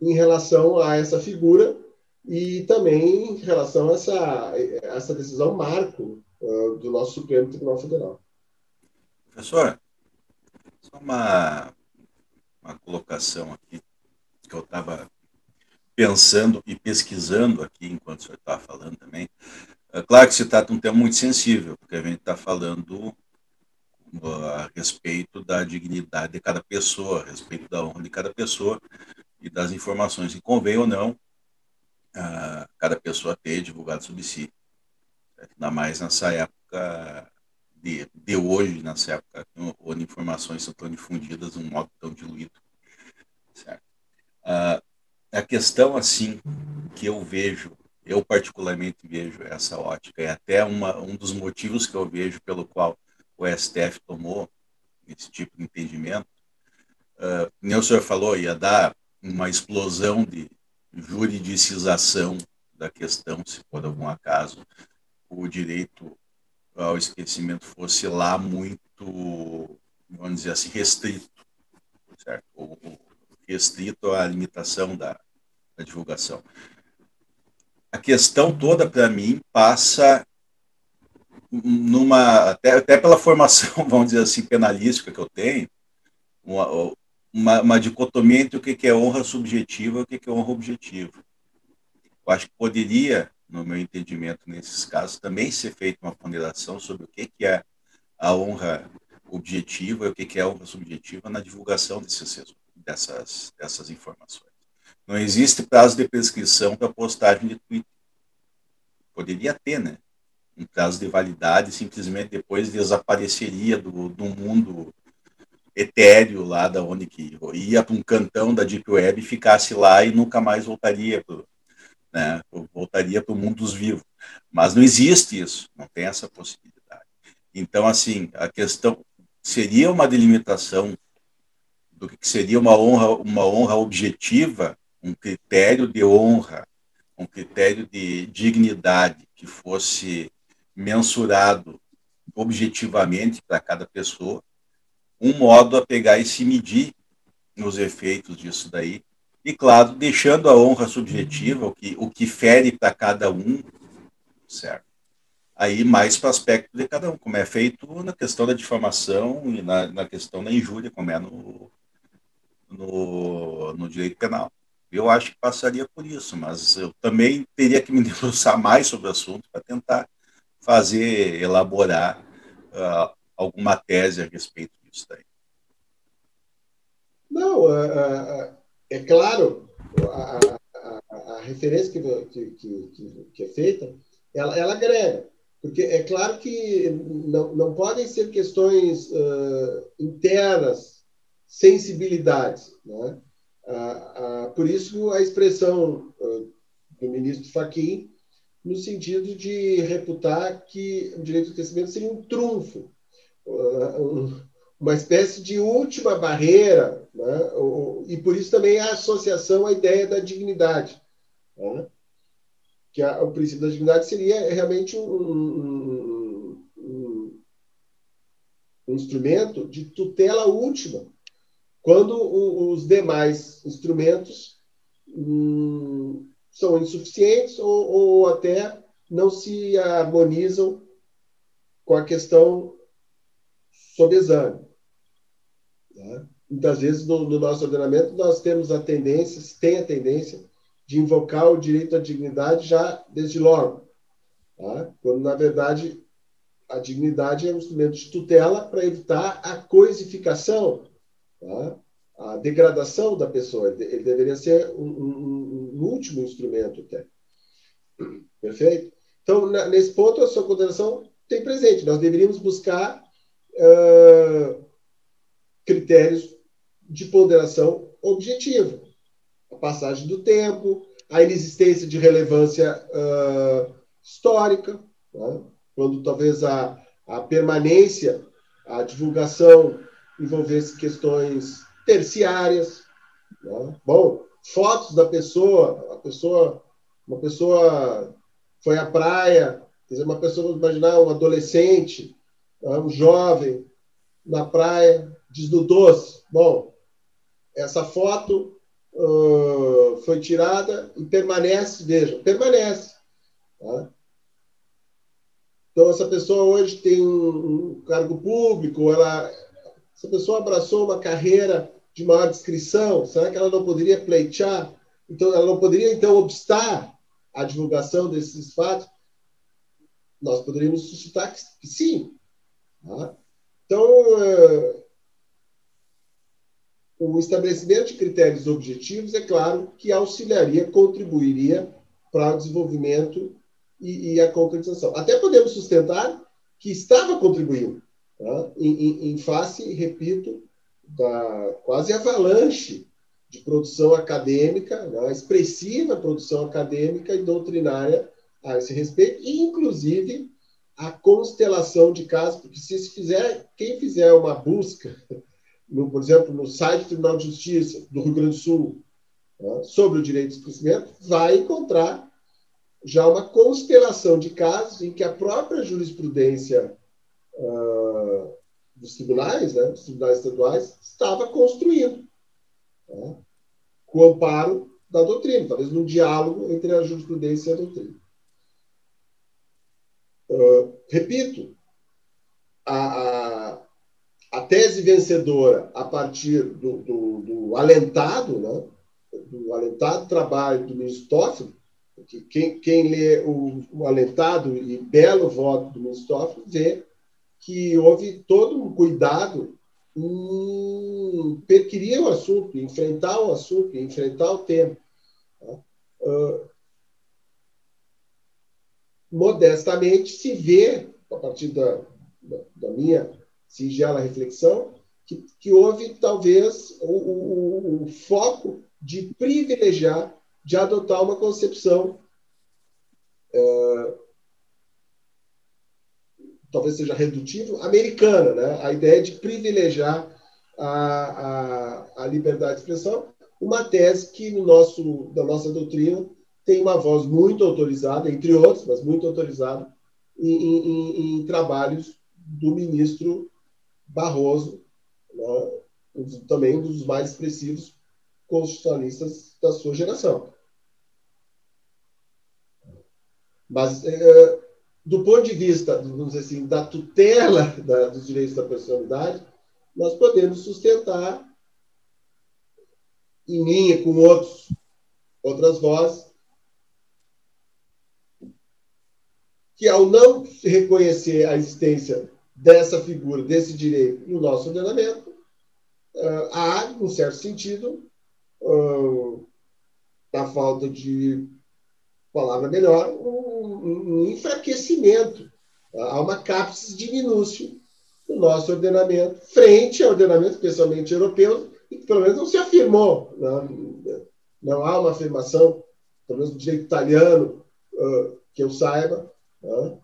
E: em relação a essa figura e também em relação a essa, essa decisão marco uh, do nosso Supremo Tribunal Federal.
D: Professor, só uma, uma colocação aqui que eu estava pensando e pesquisando aqui enquanto o senhor estava falando também. É claro que se trata de um tema muito sensível, porque a gente está falando a respeito da dignidade de cada pessoa, a respeito da honra de cada pessoa e das informações que convém ou não a cada pessoa ter divulgado sobre si. Ainda mais nessa época de, de hoje, nessa época onde informações são tão difundidas de um modo tão diluído. Certo? Uh, a questão, assim, que eu vejo, eu particularmente vejo essa ótica, é até uma, um dos motivos que eu vejo pelo qual o STF tomou esse tipo de entendimento. Uh, o senhor falou, ia dar uma explosão de juridicização da questão, se por algum acaso o direito ao esquecimento fosse lá muito, vamos dizer assim, restrito, certo? Ou, restrito à limitação da, da divulgação. A questão toda, para mim, passa numa, até, até pela formação, <laughs> vamos dizer assim, penalística que eu tenho, uma, uma, uma dicotomia entre o que é honra subjetiva e o que é honra objetiva. Eu acho que poderia no meu entendimento, nesses casos, também ser feita uma ponderação sobre o que, é a honra objetiva e o que, que é a honra subjetiva na divulgação desses, dessas, dessas informações. Não existe prazo de prescrição para postagem de Twitter. Poderia ter, né? Um prazo de validade, simplesmente depois desapareceria do, do mundo etéreo lá da onde que ia para um cantão da Deep Web e ficasse lá e nunca mais voltaria para né? Voltaria para o mundo dos vivos. Mas não existe isso, não tem essa possibilidade. Então, assim, a questão seria uma delimitação do que seria uma honra, uma honra objetiva, um critério de honra, um critério de dignidade que fosse mensurado objetivamente para cada pessoa, um modo a pegar e se medir nos efeitos disso daí, e claro, deixando a honra subjetiva, o que, o que fere para cada um, certo? Aí mais para o aspecto de cada um, como é feito na questão da difamação e na, na questão da injúria, como é no, no, no direito penal. Eu acho que passaria por isso, mas eu também teria que me <laughs> debruçar mais sobre o assunto para tentar fazer, elaborar uh, alguma tese a respeito disso daí.
E: Não, é, é claro, a, a, a referência que, que, que, que, é feita, ela, ela agrega, porque é claro que não, não podem ser questões uh, internas, sensibilidades. Né? Uh, uh, por isso, a expressão do ministro Fachin, no sentido de reputar que o direito do crescimento seria um trunfo, um, uma espécie de última barreira, né? e por isso também a associação à ideia da dignidade. Né? Que a, o princípio da dignidade seria realmente um, um, um, um instrumento de tutela última, quando o, os demais instrumentos hum, são insuficientes ou, ou até não se harmonizam com a questão sob exame. Tá? Muitas vezes, no, no, nosso ordenamento, nós temos a tendência, se tem a tendência, de invocar o direito à dignidade já desde logo. Tá? Quando, na verdade, a dignidade é um instrumento de tutela para evitar a coisificação, tá? a degradação da pessoa. Ele deveria ser um, um, um último instrumento até. Perfeito? Então, nesse ponto, a sua condenação tem presente. Nós deveríamos buscar uh, critérios de ponderação objetiva. A passagem do tempo, a inexistência de relevância uh, histórica, né? quando talvez a, a permanência, a divulgação envolvesse questões terciárias. Né? Bom, fotos da pessoa, a pessoa, uma pessoa foi à praia, quer dizer, uma pessoa, vamos imaginar, um adolescente, né? um jovem na praia, desnudou-se. Bom, essa foto uh, foi tirada e permanece, vejam, permanece. Tá? Então, essa pessoa hoje tem um, cargo público, ela, essa pessoa abraçou uma carreira de maior descrição, será que ela não poderia pleitear? Então, ela não poderia, então, obstar a divulgação desses fatos? Nós poderíamos suscitar que, sim. Tá? Então, uh, o estabelecimento de critérios objetivos, é claro, que auxiliaria, contribuiria para o desenvolvimento e, e a concretização. Até podemos sustentar que estava contribuindo, tá? em, em, em, face, repito, da quase avalanche de produção acadêmica, né? expressiva produção acadêmica e doutrinária a esse respeito, e inclusive a constelação de casos, porque se fizer, quem fizer uma busca no, por exemplo, no site do Tribunal de Justiça do Rio Grande do Sul, né, sobre o direito de crescimento, vai encontrar já uma constelação de casos em que a própria jurisprudência uh, dos tribunais, né, dos tribunais estaduais, estava construindo, né, com o amparo da doutrina, talvez num diálogo entre a jurisprudência e a doutrina. Uh, repito, a, a a tese vencedora a partir do, do, do alentado, né? do alentado trabalho do ministro Toffoli, quem, quem lê o, o, alentado e belo voto do ministro Toffoli vê que houve todo um cuidado em perquirir o assunto, enfrentar o assunto, enfrentar o tema. Uh, modestamente se vê, a partir da, da, da minha singela reflexão, que, que houve talvez o, o, o, foco de privilegiar, de adotar uma concepção, é, talvez seja redutível, americana, né? a ideia de privilegiar a, a, a liberdade de expressão, uma tese que no nosso, da nossa doutrina tem uma voz muito autorizada, entre outros, mas muito autorizada, em, em, em trabalhos do ministro Barroso, né, também um dos mais expressivos constitucionalistas da sua geração. Mas, é, do ponto de vista, vamos dizer assim, da tutela da, dos direitos da personalidade, nós podemos sustentar, em linha com outros, outras vozes, que ao não reconhecer a existência dessa figura, desse direito no nosso ordenamento, uh, há, num certo sentido, uh, na falta de palavra melhor, um, um enfraquecimento. Há uma capsis diminuição no nosso ordenamento, frente ao ordenamento, especialmente europeu, e que pelo menos não se afirmou. Não, não há uma afirmação, pelo menos no direito italiano, uh, que eu saiba, uh,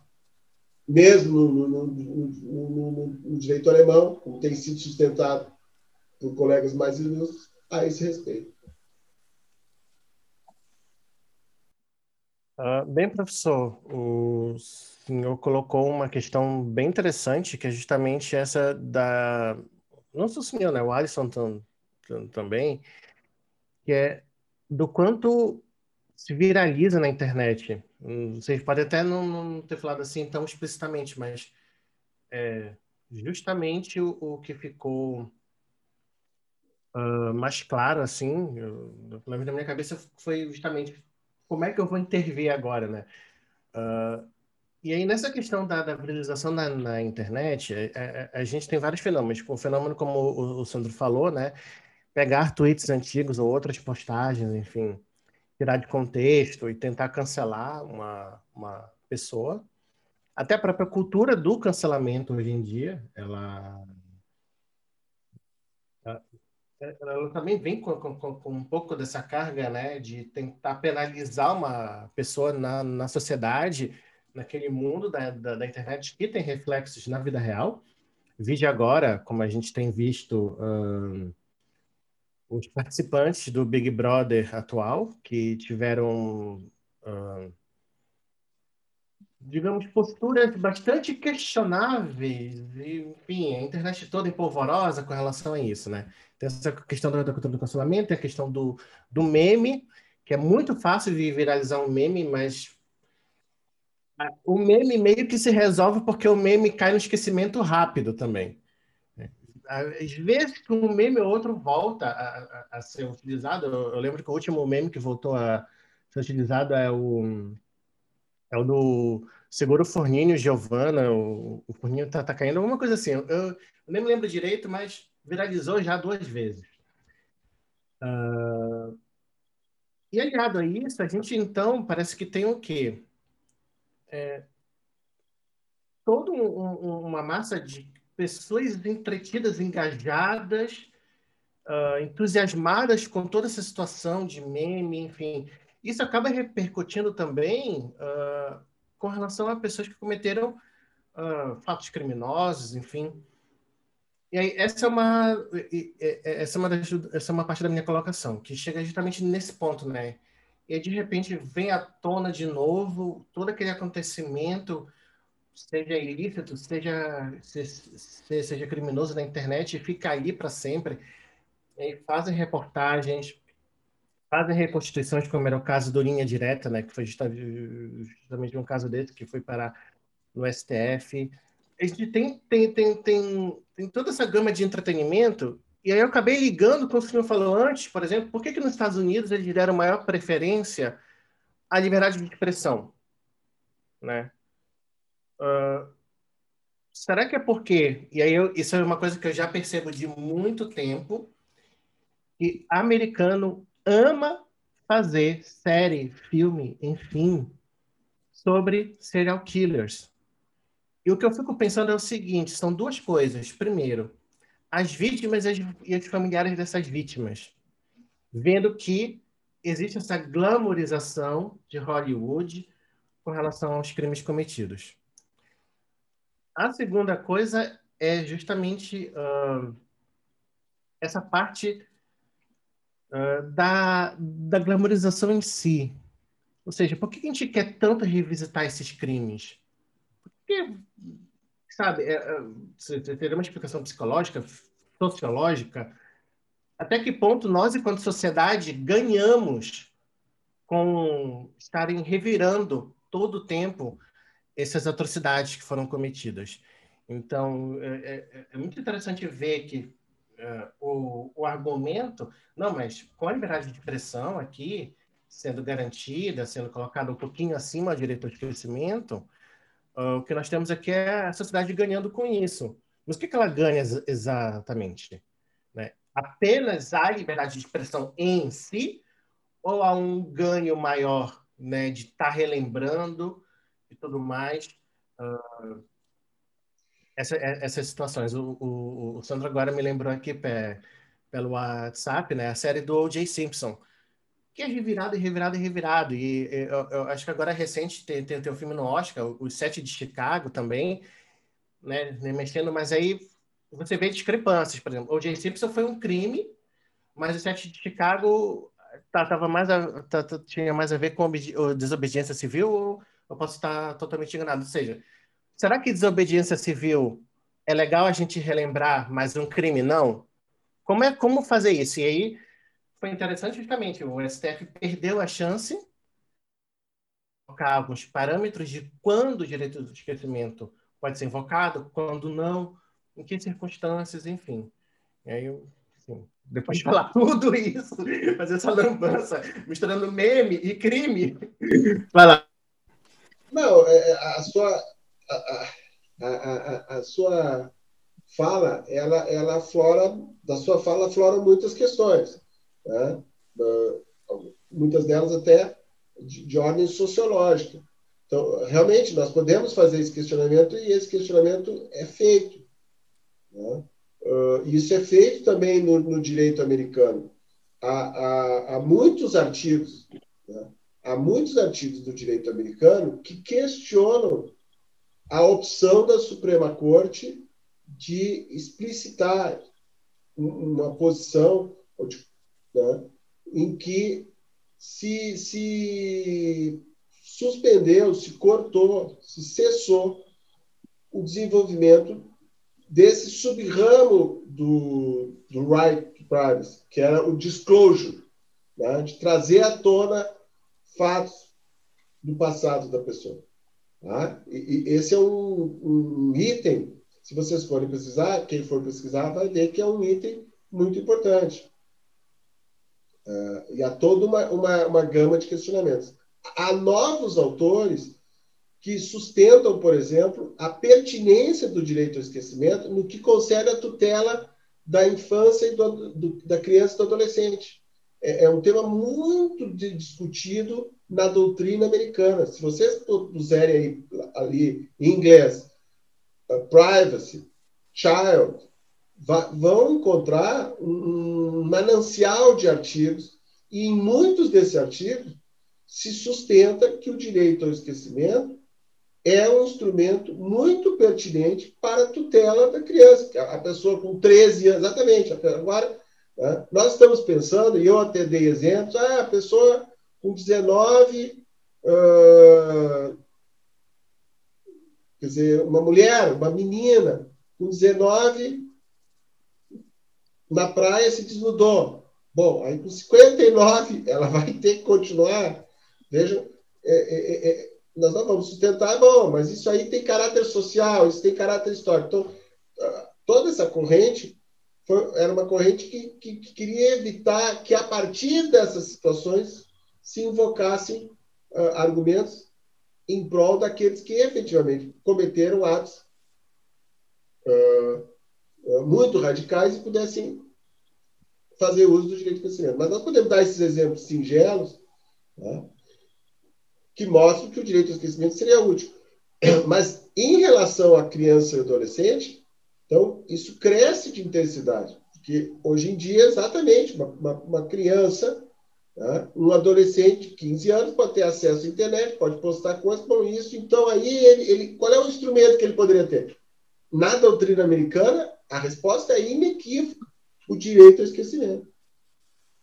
E: mesmo no, no, no, no, direito alemão, como tem sido sustentado por colegas mais ilustres, a esse respeito.
C: Uh, bem, professor, o senhor colocou uma questão bem interessante, que é justamente essa da. Não só o senhor, né? O Alisson tam, tam, também, que é do quanto se viraliza na internet. Vocês podem até não, não ter falado assim tão explicitamente, mas é, justamente o, o que ficou uh, mais claro, assim, eu, na minha cabeça foi justamente como é que eu vou intervir agora, né? Uh, e aí, nessa questão da, da viralização na, na internet, a, é, a, é, a, gente tem vários fenômenos. Tipo, fenômeno, como o, o Sandro falou, né? Pegar tweets antigos ou outras postagens, enfim, tirar de contexto e tentar cancelar uma, uma pessoa. Até a própria cultura do cancelamento hoje em dia, ela ela também vem com, com, com, um pouco dessa carga, né, de tentar penalizar uma pessoa na, na sociedade, naquele mundo da, da, da internet que tem reflexos na vida real. Vide agora, como a gente tem visto, um, os participantes do Big Brother atual, que tiveram, um, digamos, posturas bastante questionáveis, enfim, a internet toda empolvorosa com relação a isso, né? Tem essa questão do cancelamento, tem a questão do, do meme, que é muito fácil de viralizar um meme, mas o meme meio que se resolve porque o meme cai no esquecimento rápido também. Às vezes que um meme ou outro volta a, a, a ser utilizado, eu, eu, lembro que o último meme que voltou a ser utilizado é o, é o do Seguro Forninho Giovana, o, o Forninho tá, tá caindo, alguma coisa assim. Eu, eu nem me lembro direito, mas viralizou já duas vezes. Uh, e aliado a isso, a gente então parece que tem o quê? É, toda um, uma massa de pessoas entretidas, engajadas, uh, entusiasmadas com toda essa situação de meme, enfim. Isso acaba repercutindo também uh, com relação a pessoas que cometeram uh, fatos criminosos, enfim. E aí, essa é uma, essa é uma, das, essa é uma parte da minha colocação, que chega justamente nesse ponto, né? E aí, de repente vem à tona de novo todo aquele acontecimento, seja ilícito, seja, se, seja criminoso na internet, e fica ali para sempre. E fazem reportagens, fazem reconstituições, como era o caso do Linha Direta, né? Que foi justamente um caso desse que foi para no STF a gente tem, tem, tem, tem, tem toda essa gama de entretenimento, e aí eu acabei ligando com o que o senhor falou antes, por exemplo, por que, que nos Estados Unidos eles deram maior preferência à liberdade de expressão? Né? Uh, será que é porque, e aí eu, isso é uma coisa que eu já percebo de muito tempo, que americano ama fazer série, filme, enfim, sobre serial killers. E o que eu fico pensando é o seguinte: são duas coisas. Primeiro, as vítimas e os familiares dessas vítimas, vendo que existe essa glamorização de Hollywood com relação aos crimes cometidos. A segunda coisa é justamente uh, essa parte uh, da, da glamorização em si. Ou seja, por que a gente quer tanto revisitar esses crimes? Porque, sabe, é, é, teria uma explicação psicológica, sociológica, até que ponto nós, enquanto sociedade, ganhamos com estarem revirando todo o tempo essas atrocidades que foram cometidas. Então, é, é, é muito interessante ver que uh, o, o argumento, não, mas com a liberdade de expressão aqui sendo garantida, sendo colocada um pouquinho acima do direito ao esquecimento, uh, o que nós temos aqui é a sociedade ganhando com isso. Mas o que, que ela ganha ex exatamente? Né? Apenas a liberdade de expressão em si, ou há um ganho maior né, de estar tá relembrando e tudo mais? Uh, essa, é, essas situações. O, o, o, Sandro agora me lembrou aqui pé, pelo WhatsApp, né? A série do O.J. Simpson, que é revirado e revirado e revirado. E eu, eu acho que agora é recente tem, tem, tem filme no Oscar, Os Sete de Chicago também, né? Mexendo, mas aí você vê discrepâncias, por exemplo. O.J. Simpson foi um crime, mas o Sete de Chicago tá, tava mais a, tá, tá, tinha mais a ver com desobediência civil ou eu posso estar totalmente enganado? Ou seja, Será que desobediência civil é legal a gente relembrar, mas um crime não? Como é como fazer isso? E aí foi interessante justamente o STF perdeu a chance de colocar alguns parâmetros de quando o direito do esquecimento pode ser invocado, quando não, em que circunstâncias, enfim. E aí eu, assim, depois de falar tudo isso, fazer essa lambança, misturando meme e crime. Vai lá.
E: Não, é, é, a sua a, a, a, sua fala, ela, ela flora, da sua fala flora muitas questões, né? muitas delas até de, de, ordem sociológica. Então, realmente, nós podemos fazer esse questionamento e esse questionamento é feito. Né? Uh, isso é feito também no, no direito americano. Há, há, há muitos artigos, né? há muitos artigos do direito americano que questionam a opção da Suprema Corte de explicitar uma posição né, em que se, se suspendeu, se cortou, se cessou o desenvolvimento desse subramo do, do right to privacy, que era o disclosure, né, de trazer à tona fatos do passado da pessoa. Tá? E, e esse é um, um, item, se vocês forem pesquisar, quem for pesquisar vai ver que é um item muito importante. Uh, e há toda uma, uma, uma gama de questionamentos. Há novos autores que sustentam, por exemplo, a pertinência do direito ao esquecimento no que concerne a tutela da infância e do, do, da criança e do adolescente. É, é um tema muito discutido na doutrina americana. Se vocês puserem aí, ali em inglês, uh, privacy, child, vão encontrar um manancial de artigos, e em muitos desses artigos se sustenta que o direito ao esquecimento é um instrumento muito pertinente para a tutela da criança. A pessoa com 13 anos, exatamente, agora né, nós estamos pensando, e eu até dei exemplos, ah, a pessoa com 19, uh, quer dizer, uma mulher, uma menina, com 19, na praia se desnudou. Bom, aí com 59 ela vai ter que continuar. Vejam, é, é, é, nós não vamos sustentar, bom, mas isso aí tem caráter social, isso tem caráter histórico. Então, toda essa corrente foi, era uma corrente que, que, que, queria evitar que, a partir dessas situações, se invocassem uh, argumentos em prol daqueles que efetivamente cometeram atos uh, muito radicais e pudessem fazer uso do direito de conhecimento. Mas nós podemos dar esses exemplos singelos né, que mostram que o direito ao esquecimento seria útil. <coughs> Mas em relação à criança e adolescente, então isso cresce de intensidade. Porque hoje em dia, exatamente, uma, uma, uma criança Tá? Um adolescente de 15 anos pode ter acesso à internet, pode postar coisas, bom, isso. Então, aí, ele, ele, qual é o instrumento que ele poderia ter? Na doutrina americana, a resposta é inequívoca. o direito ao esquecimento.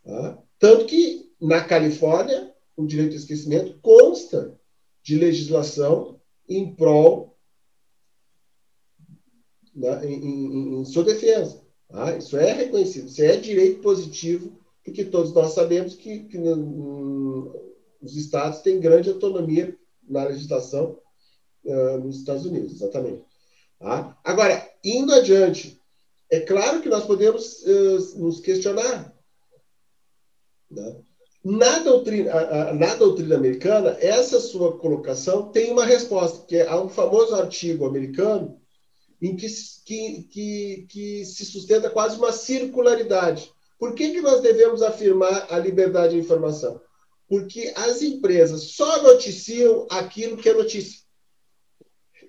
E: Tá? Tanto que, na Califórnia, o direito ao esquecimento consta de legislação em prol, né, em, em, em, sua defesa. Tá? Isso é reconhecido, isso é direito positivo, porque todos nós sabemos que, que os estados têm grande autonomia na legislação uh, nos Estados Unidos, exatamente. Tá? Agora, indo adiante, é claro que nós podemos uh, nos questionar. Né? Na doutrina, na doutrina americana, essa sua colocação tem uma resposta, que é um famoso artigo americano em que, que, que, que se sustenta quase uma circularidade. Por que, que nós devemos afirmar a liberdade de informação? Porque as empresas só noticiam aquilo que é notícia.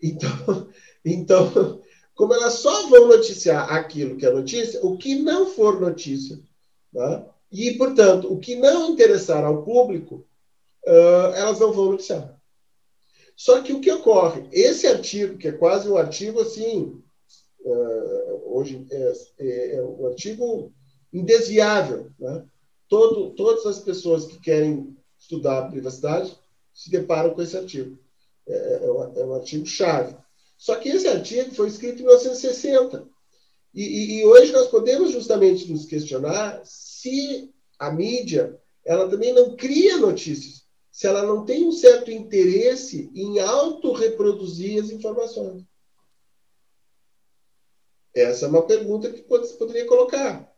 E: Então, <laughs> então como elas só vão noticiar aquilo que é notícia, o que não for notícia, né? e, portanto, o que não interessar ao público, uh, elas não vão noticiar. Só que o que ocorre? Esse artigo, que é quase um artigo assim, uh, hoje é, é, é, um artigo indesviável, né? Todo, todas as pessoas que querem estudar a privacidade se deparam com esse artigo. É, é, um, é um artigo chave. Só que esse artigo foi escrito em 1960. E, e, e, hoje nós podemos justamente nos questionar se a mídia ela também não cria notícias, se ela não tem um certo interesse em autorreproduzir as informações. Essa é uma pergunta que poderia colocar.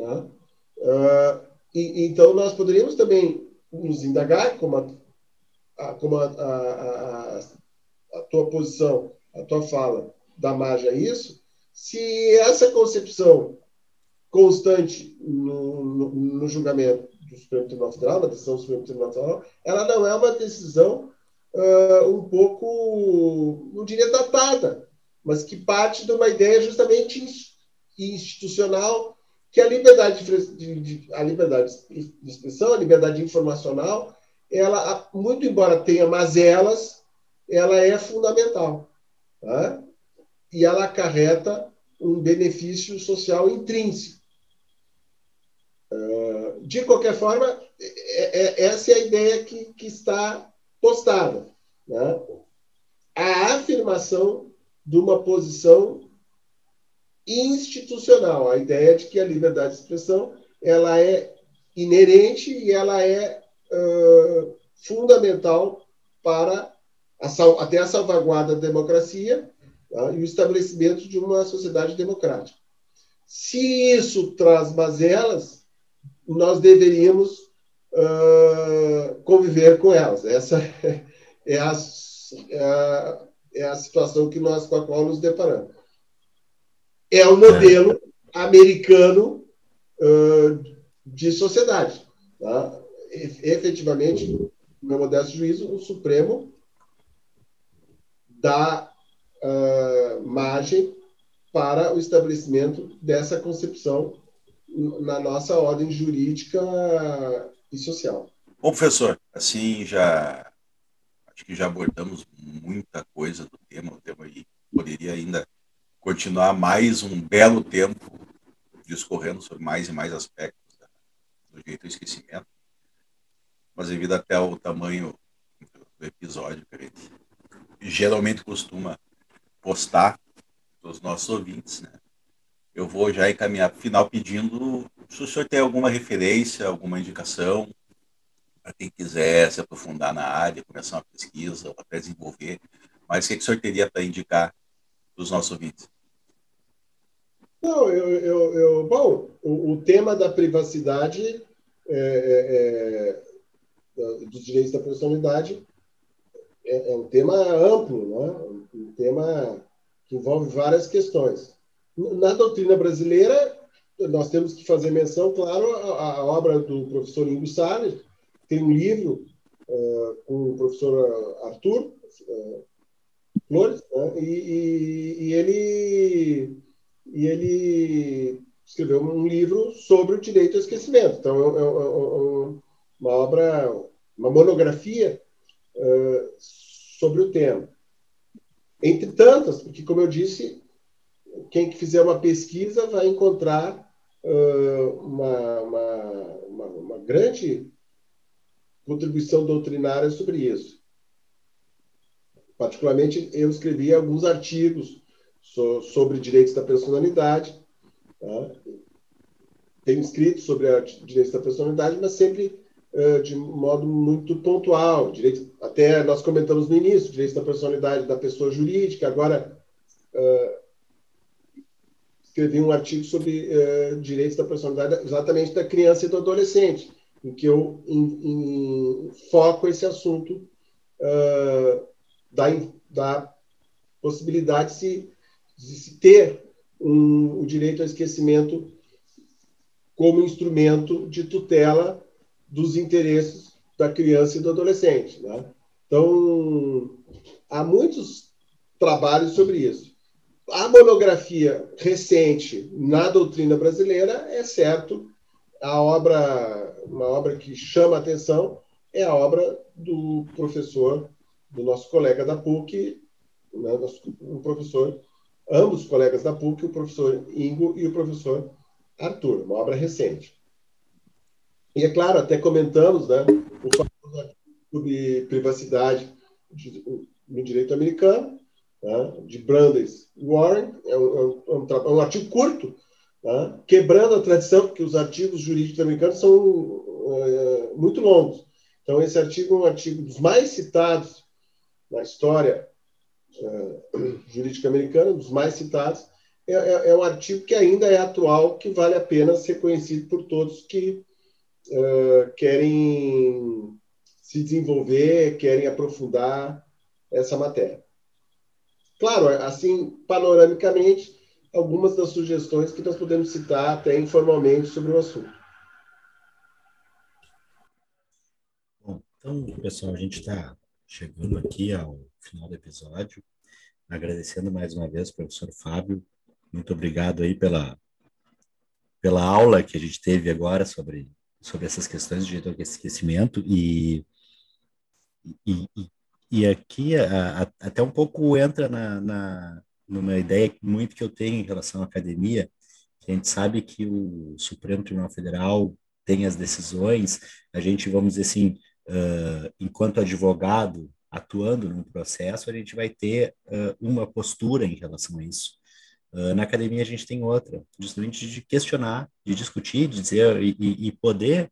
E: Né? Uh, e, então, nós poderíamos também nos indagar, como a, a como a, a, a tua posição a tua fala dá margem a isso, se essa concepção constante no, no, no julgamento do Supremo Tribunal Federal, da decisão do Supremo Tribunal Federal, ela não é uma decisão uh, um pouco, não diria datada, mas que parte de uma ideia justamente institucional que a liberdade de, de, a liberdade de expressão, a liberdade informacional, ela, muito embora tenha mazelas, ela é fundamental. Tá? E ela acarreta um benefício social intrínseco. Uh, de qualquer forma, é, é, essa é a ideia que, que está postada. Né? A afirmação de uma posição institucional, a ideia de que a liberdade de expressão ela é inerente e ela é uh, fundamental para a até a salvaguarda da democracia tá? e o estabelecimento de uma sociedade democrática. Se isso traz mazelas, nós deveríamos uh, conviver com elas. Essa <laughs> é a, é, a, é a, situação que nós, com a qual nos deparamos. É o modelo é. americano uh, de sociedade. Tá? E, efetivamente, no meu modesto juízo, o Supremo dá uh, margem para o estabelecimento dessa concepção na nossa ordem jurídica e social.
D: Bom, professor, assim já acho que já abordamos muita coisa do tema, o tema aí poderia ainda continuar mais um belo tempo discorrendo sobre mais e mais aspectos do direito ao esquecimento, mas devido até ao tamanho do episódio que a gente geralmente costuma postar os nossos ouvintes, né? Eu vou já encaminhar para o final pedindo se o senhor tem alguma referência, alguma indicação para quem quiser se aprofundar na área, começar uma pesquisa ou até desenvolver. Mas o que, que o senhor teria para indicar para os nossos ouvintes?
E: Não, eu, eu, eu bom, o, o, tema da privacidade é, é, é, dos direitos da personalidade é, é um tema amplo, né? um tema que envolve várias questões. Na doutrina brasileira, nós temos que fazer menção, claro, à obra do professor Ingo Salles, tem um livro uh, com o professor Arthur uh, Flores, né? e, e, e, ele, e ele escreveu um livro sobre o direito ao esquecimento. Então, é, é, é, é uma obra, uma monografia sobre o tema. Entre tantas, porque, como eu disse, quem fizer uma pesquisa vai encontrar uma, uma, uma, uma grande contribuição doutrinária sobre isso. Particularmente, eu escrevi alguns artigos so, sobre direitos da personalidade. Tá? Tenho escrito sobre direitos da personalidade, mas sempre uh, de modo muito pontual. Direito, até nós comentamos no início, direitos da personalidade da pessoa jurídica. Agora, uh, escrevi um artigo sobre uh, direitos da personalidade exatamente da criança e do adolescente, em que eu em, em, foco esse assunto da, da possibilidade de se, de se ter um, o direito ao esquecimento como instrumento de tutela dos interesses da criança e do adolescente. Né? Então, há muitos trabalhos sobre isso. A monografia recente na doutrina brasileira é certo a obra, uma obra que chama atenção é a obra do professor do nosso colega da PUC, né, o professor, ambos colegas da PUC, o professor Ingo e o professor Arthur, uma obra recente. E é claro, até comentamos né, o famoso sobre privacidade no direito americano, né, de Brandeis Warren, é um, é um, é um artigo curto, né, quebrando a tradição, porque os artigos jurídicos americanos são é, muito longos. Então, esse artigo é um artigo dos mais citados na história uh, jurídica americana, dos mais citados, é, é, é, um artigo que ainda é atual, que vale a pena ser conhecido por todos que uh, querem se desenvolver, querem aprofundar essa matéria. Claro, assim, panoramicamente, algumas das sugestões que nós podemos citar até informalmente sobre o assunto.
B: Bom, então, pessoal, a gente está chegando aqui ao final do episódio, agradecendo mais uma vez professor Fábio. Muito obrigado aí pela, pela aula que a gente teve agora sobre, sobre essas questões de esquecimento e, e, e aqui a, a, até um pouco entra na, na, numa ideia muito que eu tenho em relação à academia, que a gente sabe que o Supremo Tribunal Federal tem as decisões, a gente, vamos dizer assim, uh, enquanto advogado atuando num processo, a gente vai ter uh, uma postura em relação a isso. Uh, na academia a gente tem outra, justamente de questionar, de discutir, de dizer e, e poder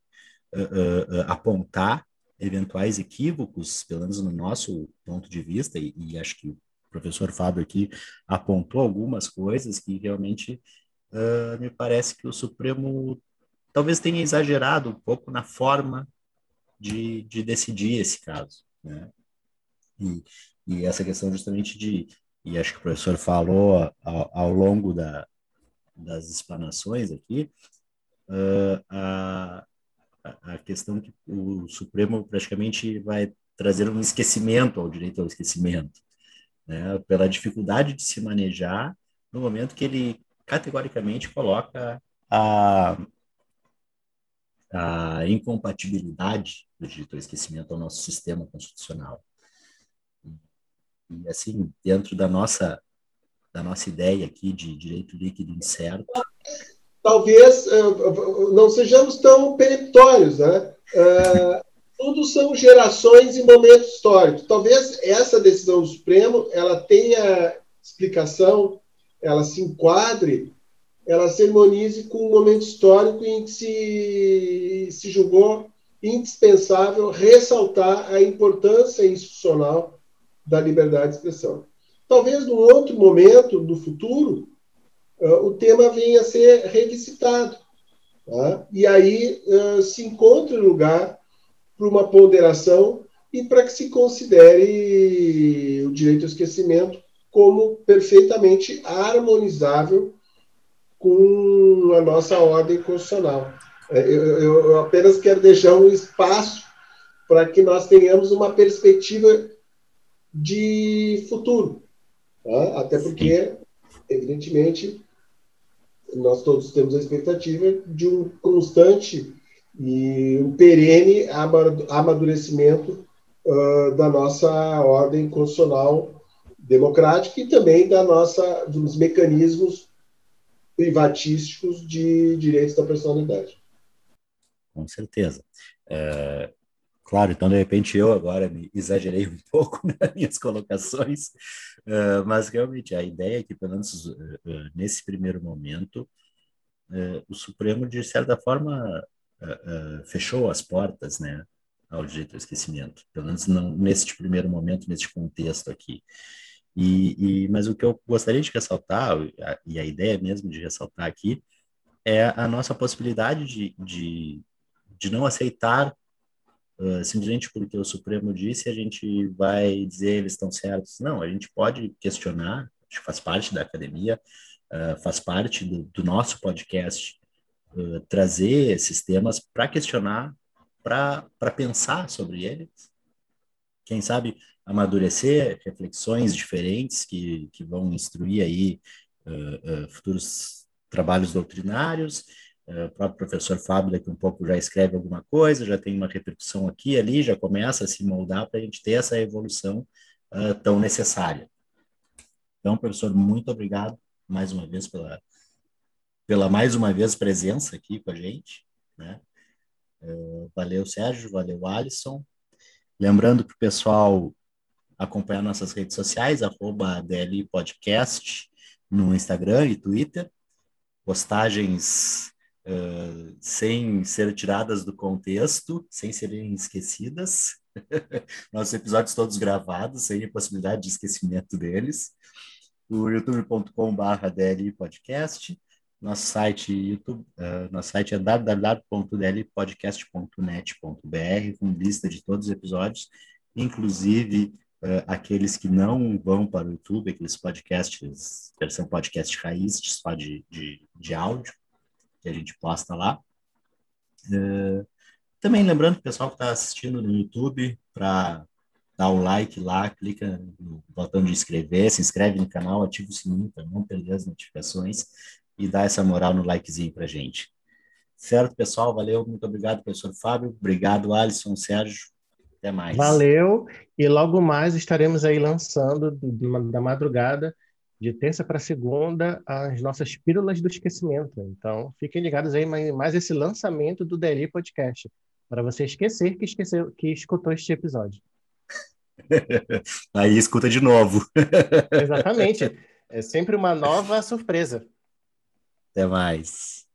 B: apontar eventuais equívocos, pelo menos no nosso ponto de vista, e, e, acho que o professor Fábio aqui apontou algumas coisas que realmente me parece que o Supremo talvez tenha exagerado um pouco na forma de, de decidir esse caso. Né? E, e essa questão justamente de, e acho que o professor falou ao, ao longo da, das explanações aqui, uh, a, a questão que o Supremo praticamente vai trazer um esquecimento ao direito ao esquecimento, né? pela dificuldade de se manejar no momento que ele categoricamente coloca a, a incompatibilidade do direito ao esquecimento ao nosso sistema constitucional. E, assim, dentro da nossa, da nossa ideia aqui de direito líquido incerto.
E: Talvez uh, não sejamos tão peremptórios, né? Uh, <laughs> tudo são gerações e momentos históricos. Talvez essa decisão do Supremo ela tenha explicação, ela se enquadre ela se harmonize com um momento histórico em que se, se julgou indispensável ressaltar a importância institucional da liberdade de expressão. Talvez num outro momento do futuro, uh, o tema venha a ser revisitado. Tá? E aí uh, se encontre lugar para uma ponderação e para que se considere o direito ao esquecimento como perfeitamente harmonizável com a nossa ordem constitucional. É, eu, eu apenas quero deixar um espaço para que nós tenhamos uma perspectiva de futuro. Tá? Até porque, evidentemente, nós todos temos a expectativa de um constante e um perene amadurecimento uh, da nossa ordem constitucional democrática e também da nossa dos mecanismos privatísticos de direitos da personalidade.
B: Com certeza. É, claro, então, de repente, eu agora me exagerei um <laughs> pouco nas minhas colocações, uh, mas realmente a ideia é que, pelo menos uh, nesse primeiro momento, uh, o Supremo, de certa forma, fechou as portas né, ao direito ao esquecimento, pelo menos não, nesse primeiro momento, nesse contexto aqui. E, e, mas o que eu gostaria de ressaltar, e a ideia mesmo de ressaltar aqui, é a nossa possibilidade de, de, de não aceitar uh, simplesmente porque o Supremo disse, a gente vai dizer eles estão certos. Não, a gente pode questionar, que faz parte da academia, uh, faz parte do, do nosso podcast, uh, trazer esses temas para questionar, para pensar sobre eles. Quem sabe amadurecer reflexões diferentes que, que vão instruir aí uh, uh, futuros trabalhos doutrinários. Uh, o próprio professor Fábio daqui um pouco já escreve alguma coisa, já tem uma repercussão aqui e ali, já começa a se moldar para a gente ter essa evolução tão necessária. Então, professor, muito obrigado mais uma vez pela, pela mais uma vez presença aqui com a gente, né? valeu, Sérgio, valeu, Alisson. Lembrando que o pessoal acompanhar nossas redes sociais, arroba Podcast, no Instagram e Twitter. Postagens uh, sem ser tiradas do contexto, sem serem esquecidas. <laughs> Nossos episódios todos gravados, sem possibilidade de esquecimento deles. O youtube.com.br Podcast. Nosso site, YouTube, uh, nosso site é www.dlpodcast.net.br, com lista de todos os episódios, inclusive uh, aqueles que não vão para o YouTube, aqueles podcasts, versão podcast raiz, só de, de, de áudio, que a gente posta lá. Uh, também lembrando o pessoal que está assistindo no YouTube, para dar o like lá, clica no botão de inscrever, se inscreve no canal, ativa o sininho para não perder as notificações e dá essa moral no likezinho para gente. Certo, pessoal? Valeu, muito obrigado, professor Fábio. Obrigado, Alisson, Sérgio. Até mais.
C: Valeu. E logo mais estaremos aí lançando da madrugada, de terça para segunda, as nossas pílulas do esquecimento. Então, fiquem ligados aí mais esse lançamento do DLI Podcast, para você esquecer que esqueceu que escutou este episódio. <laughs>
B: aí escuta de novo.
C: Exatamente. É sempre uma nova surpresa.
B: Até mais.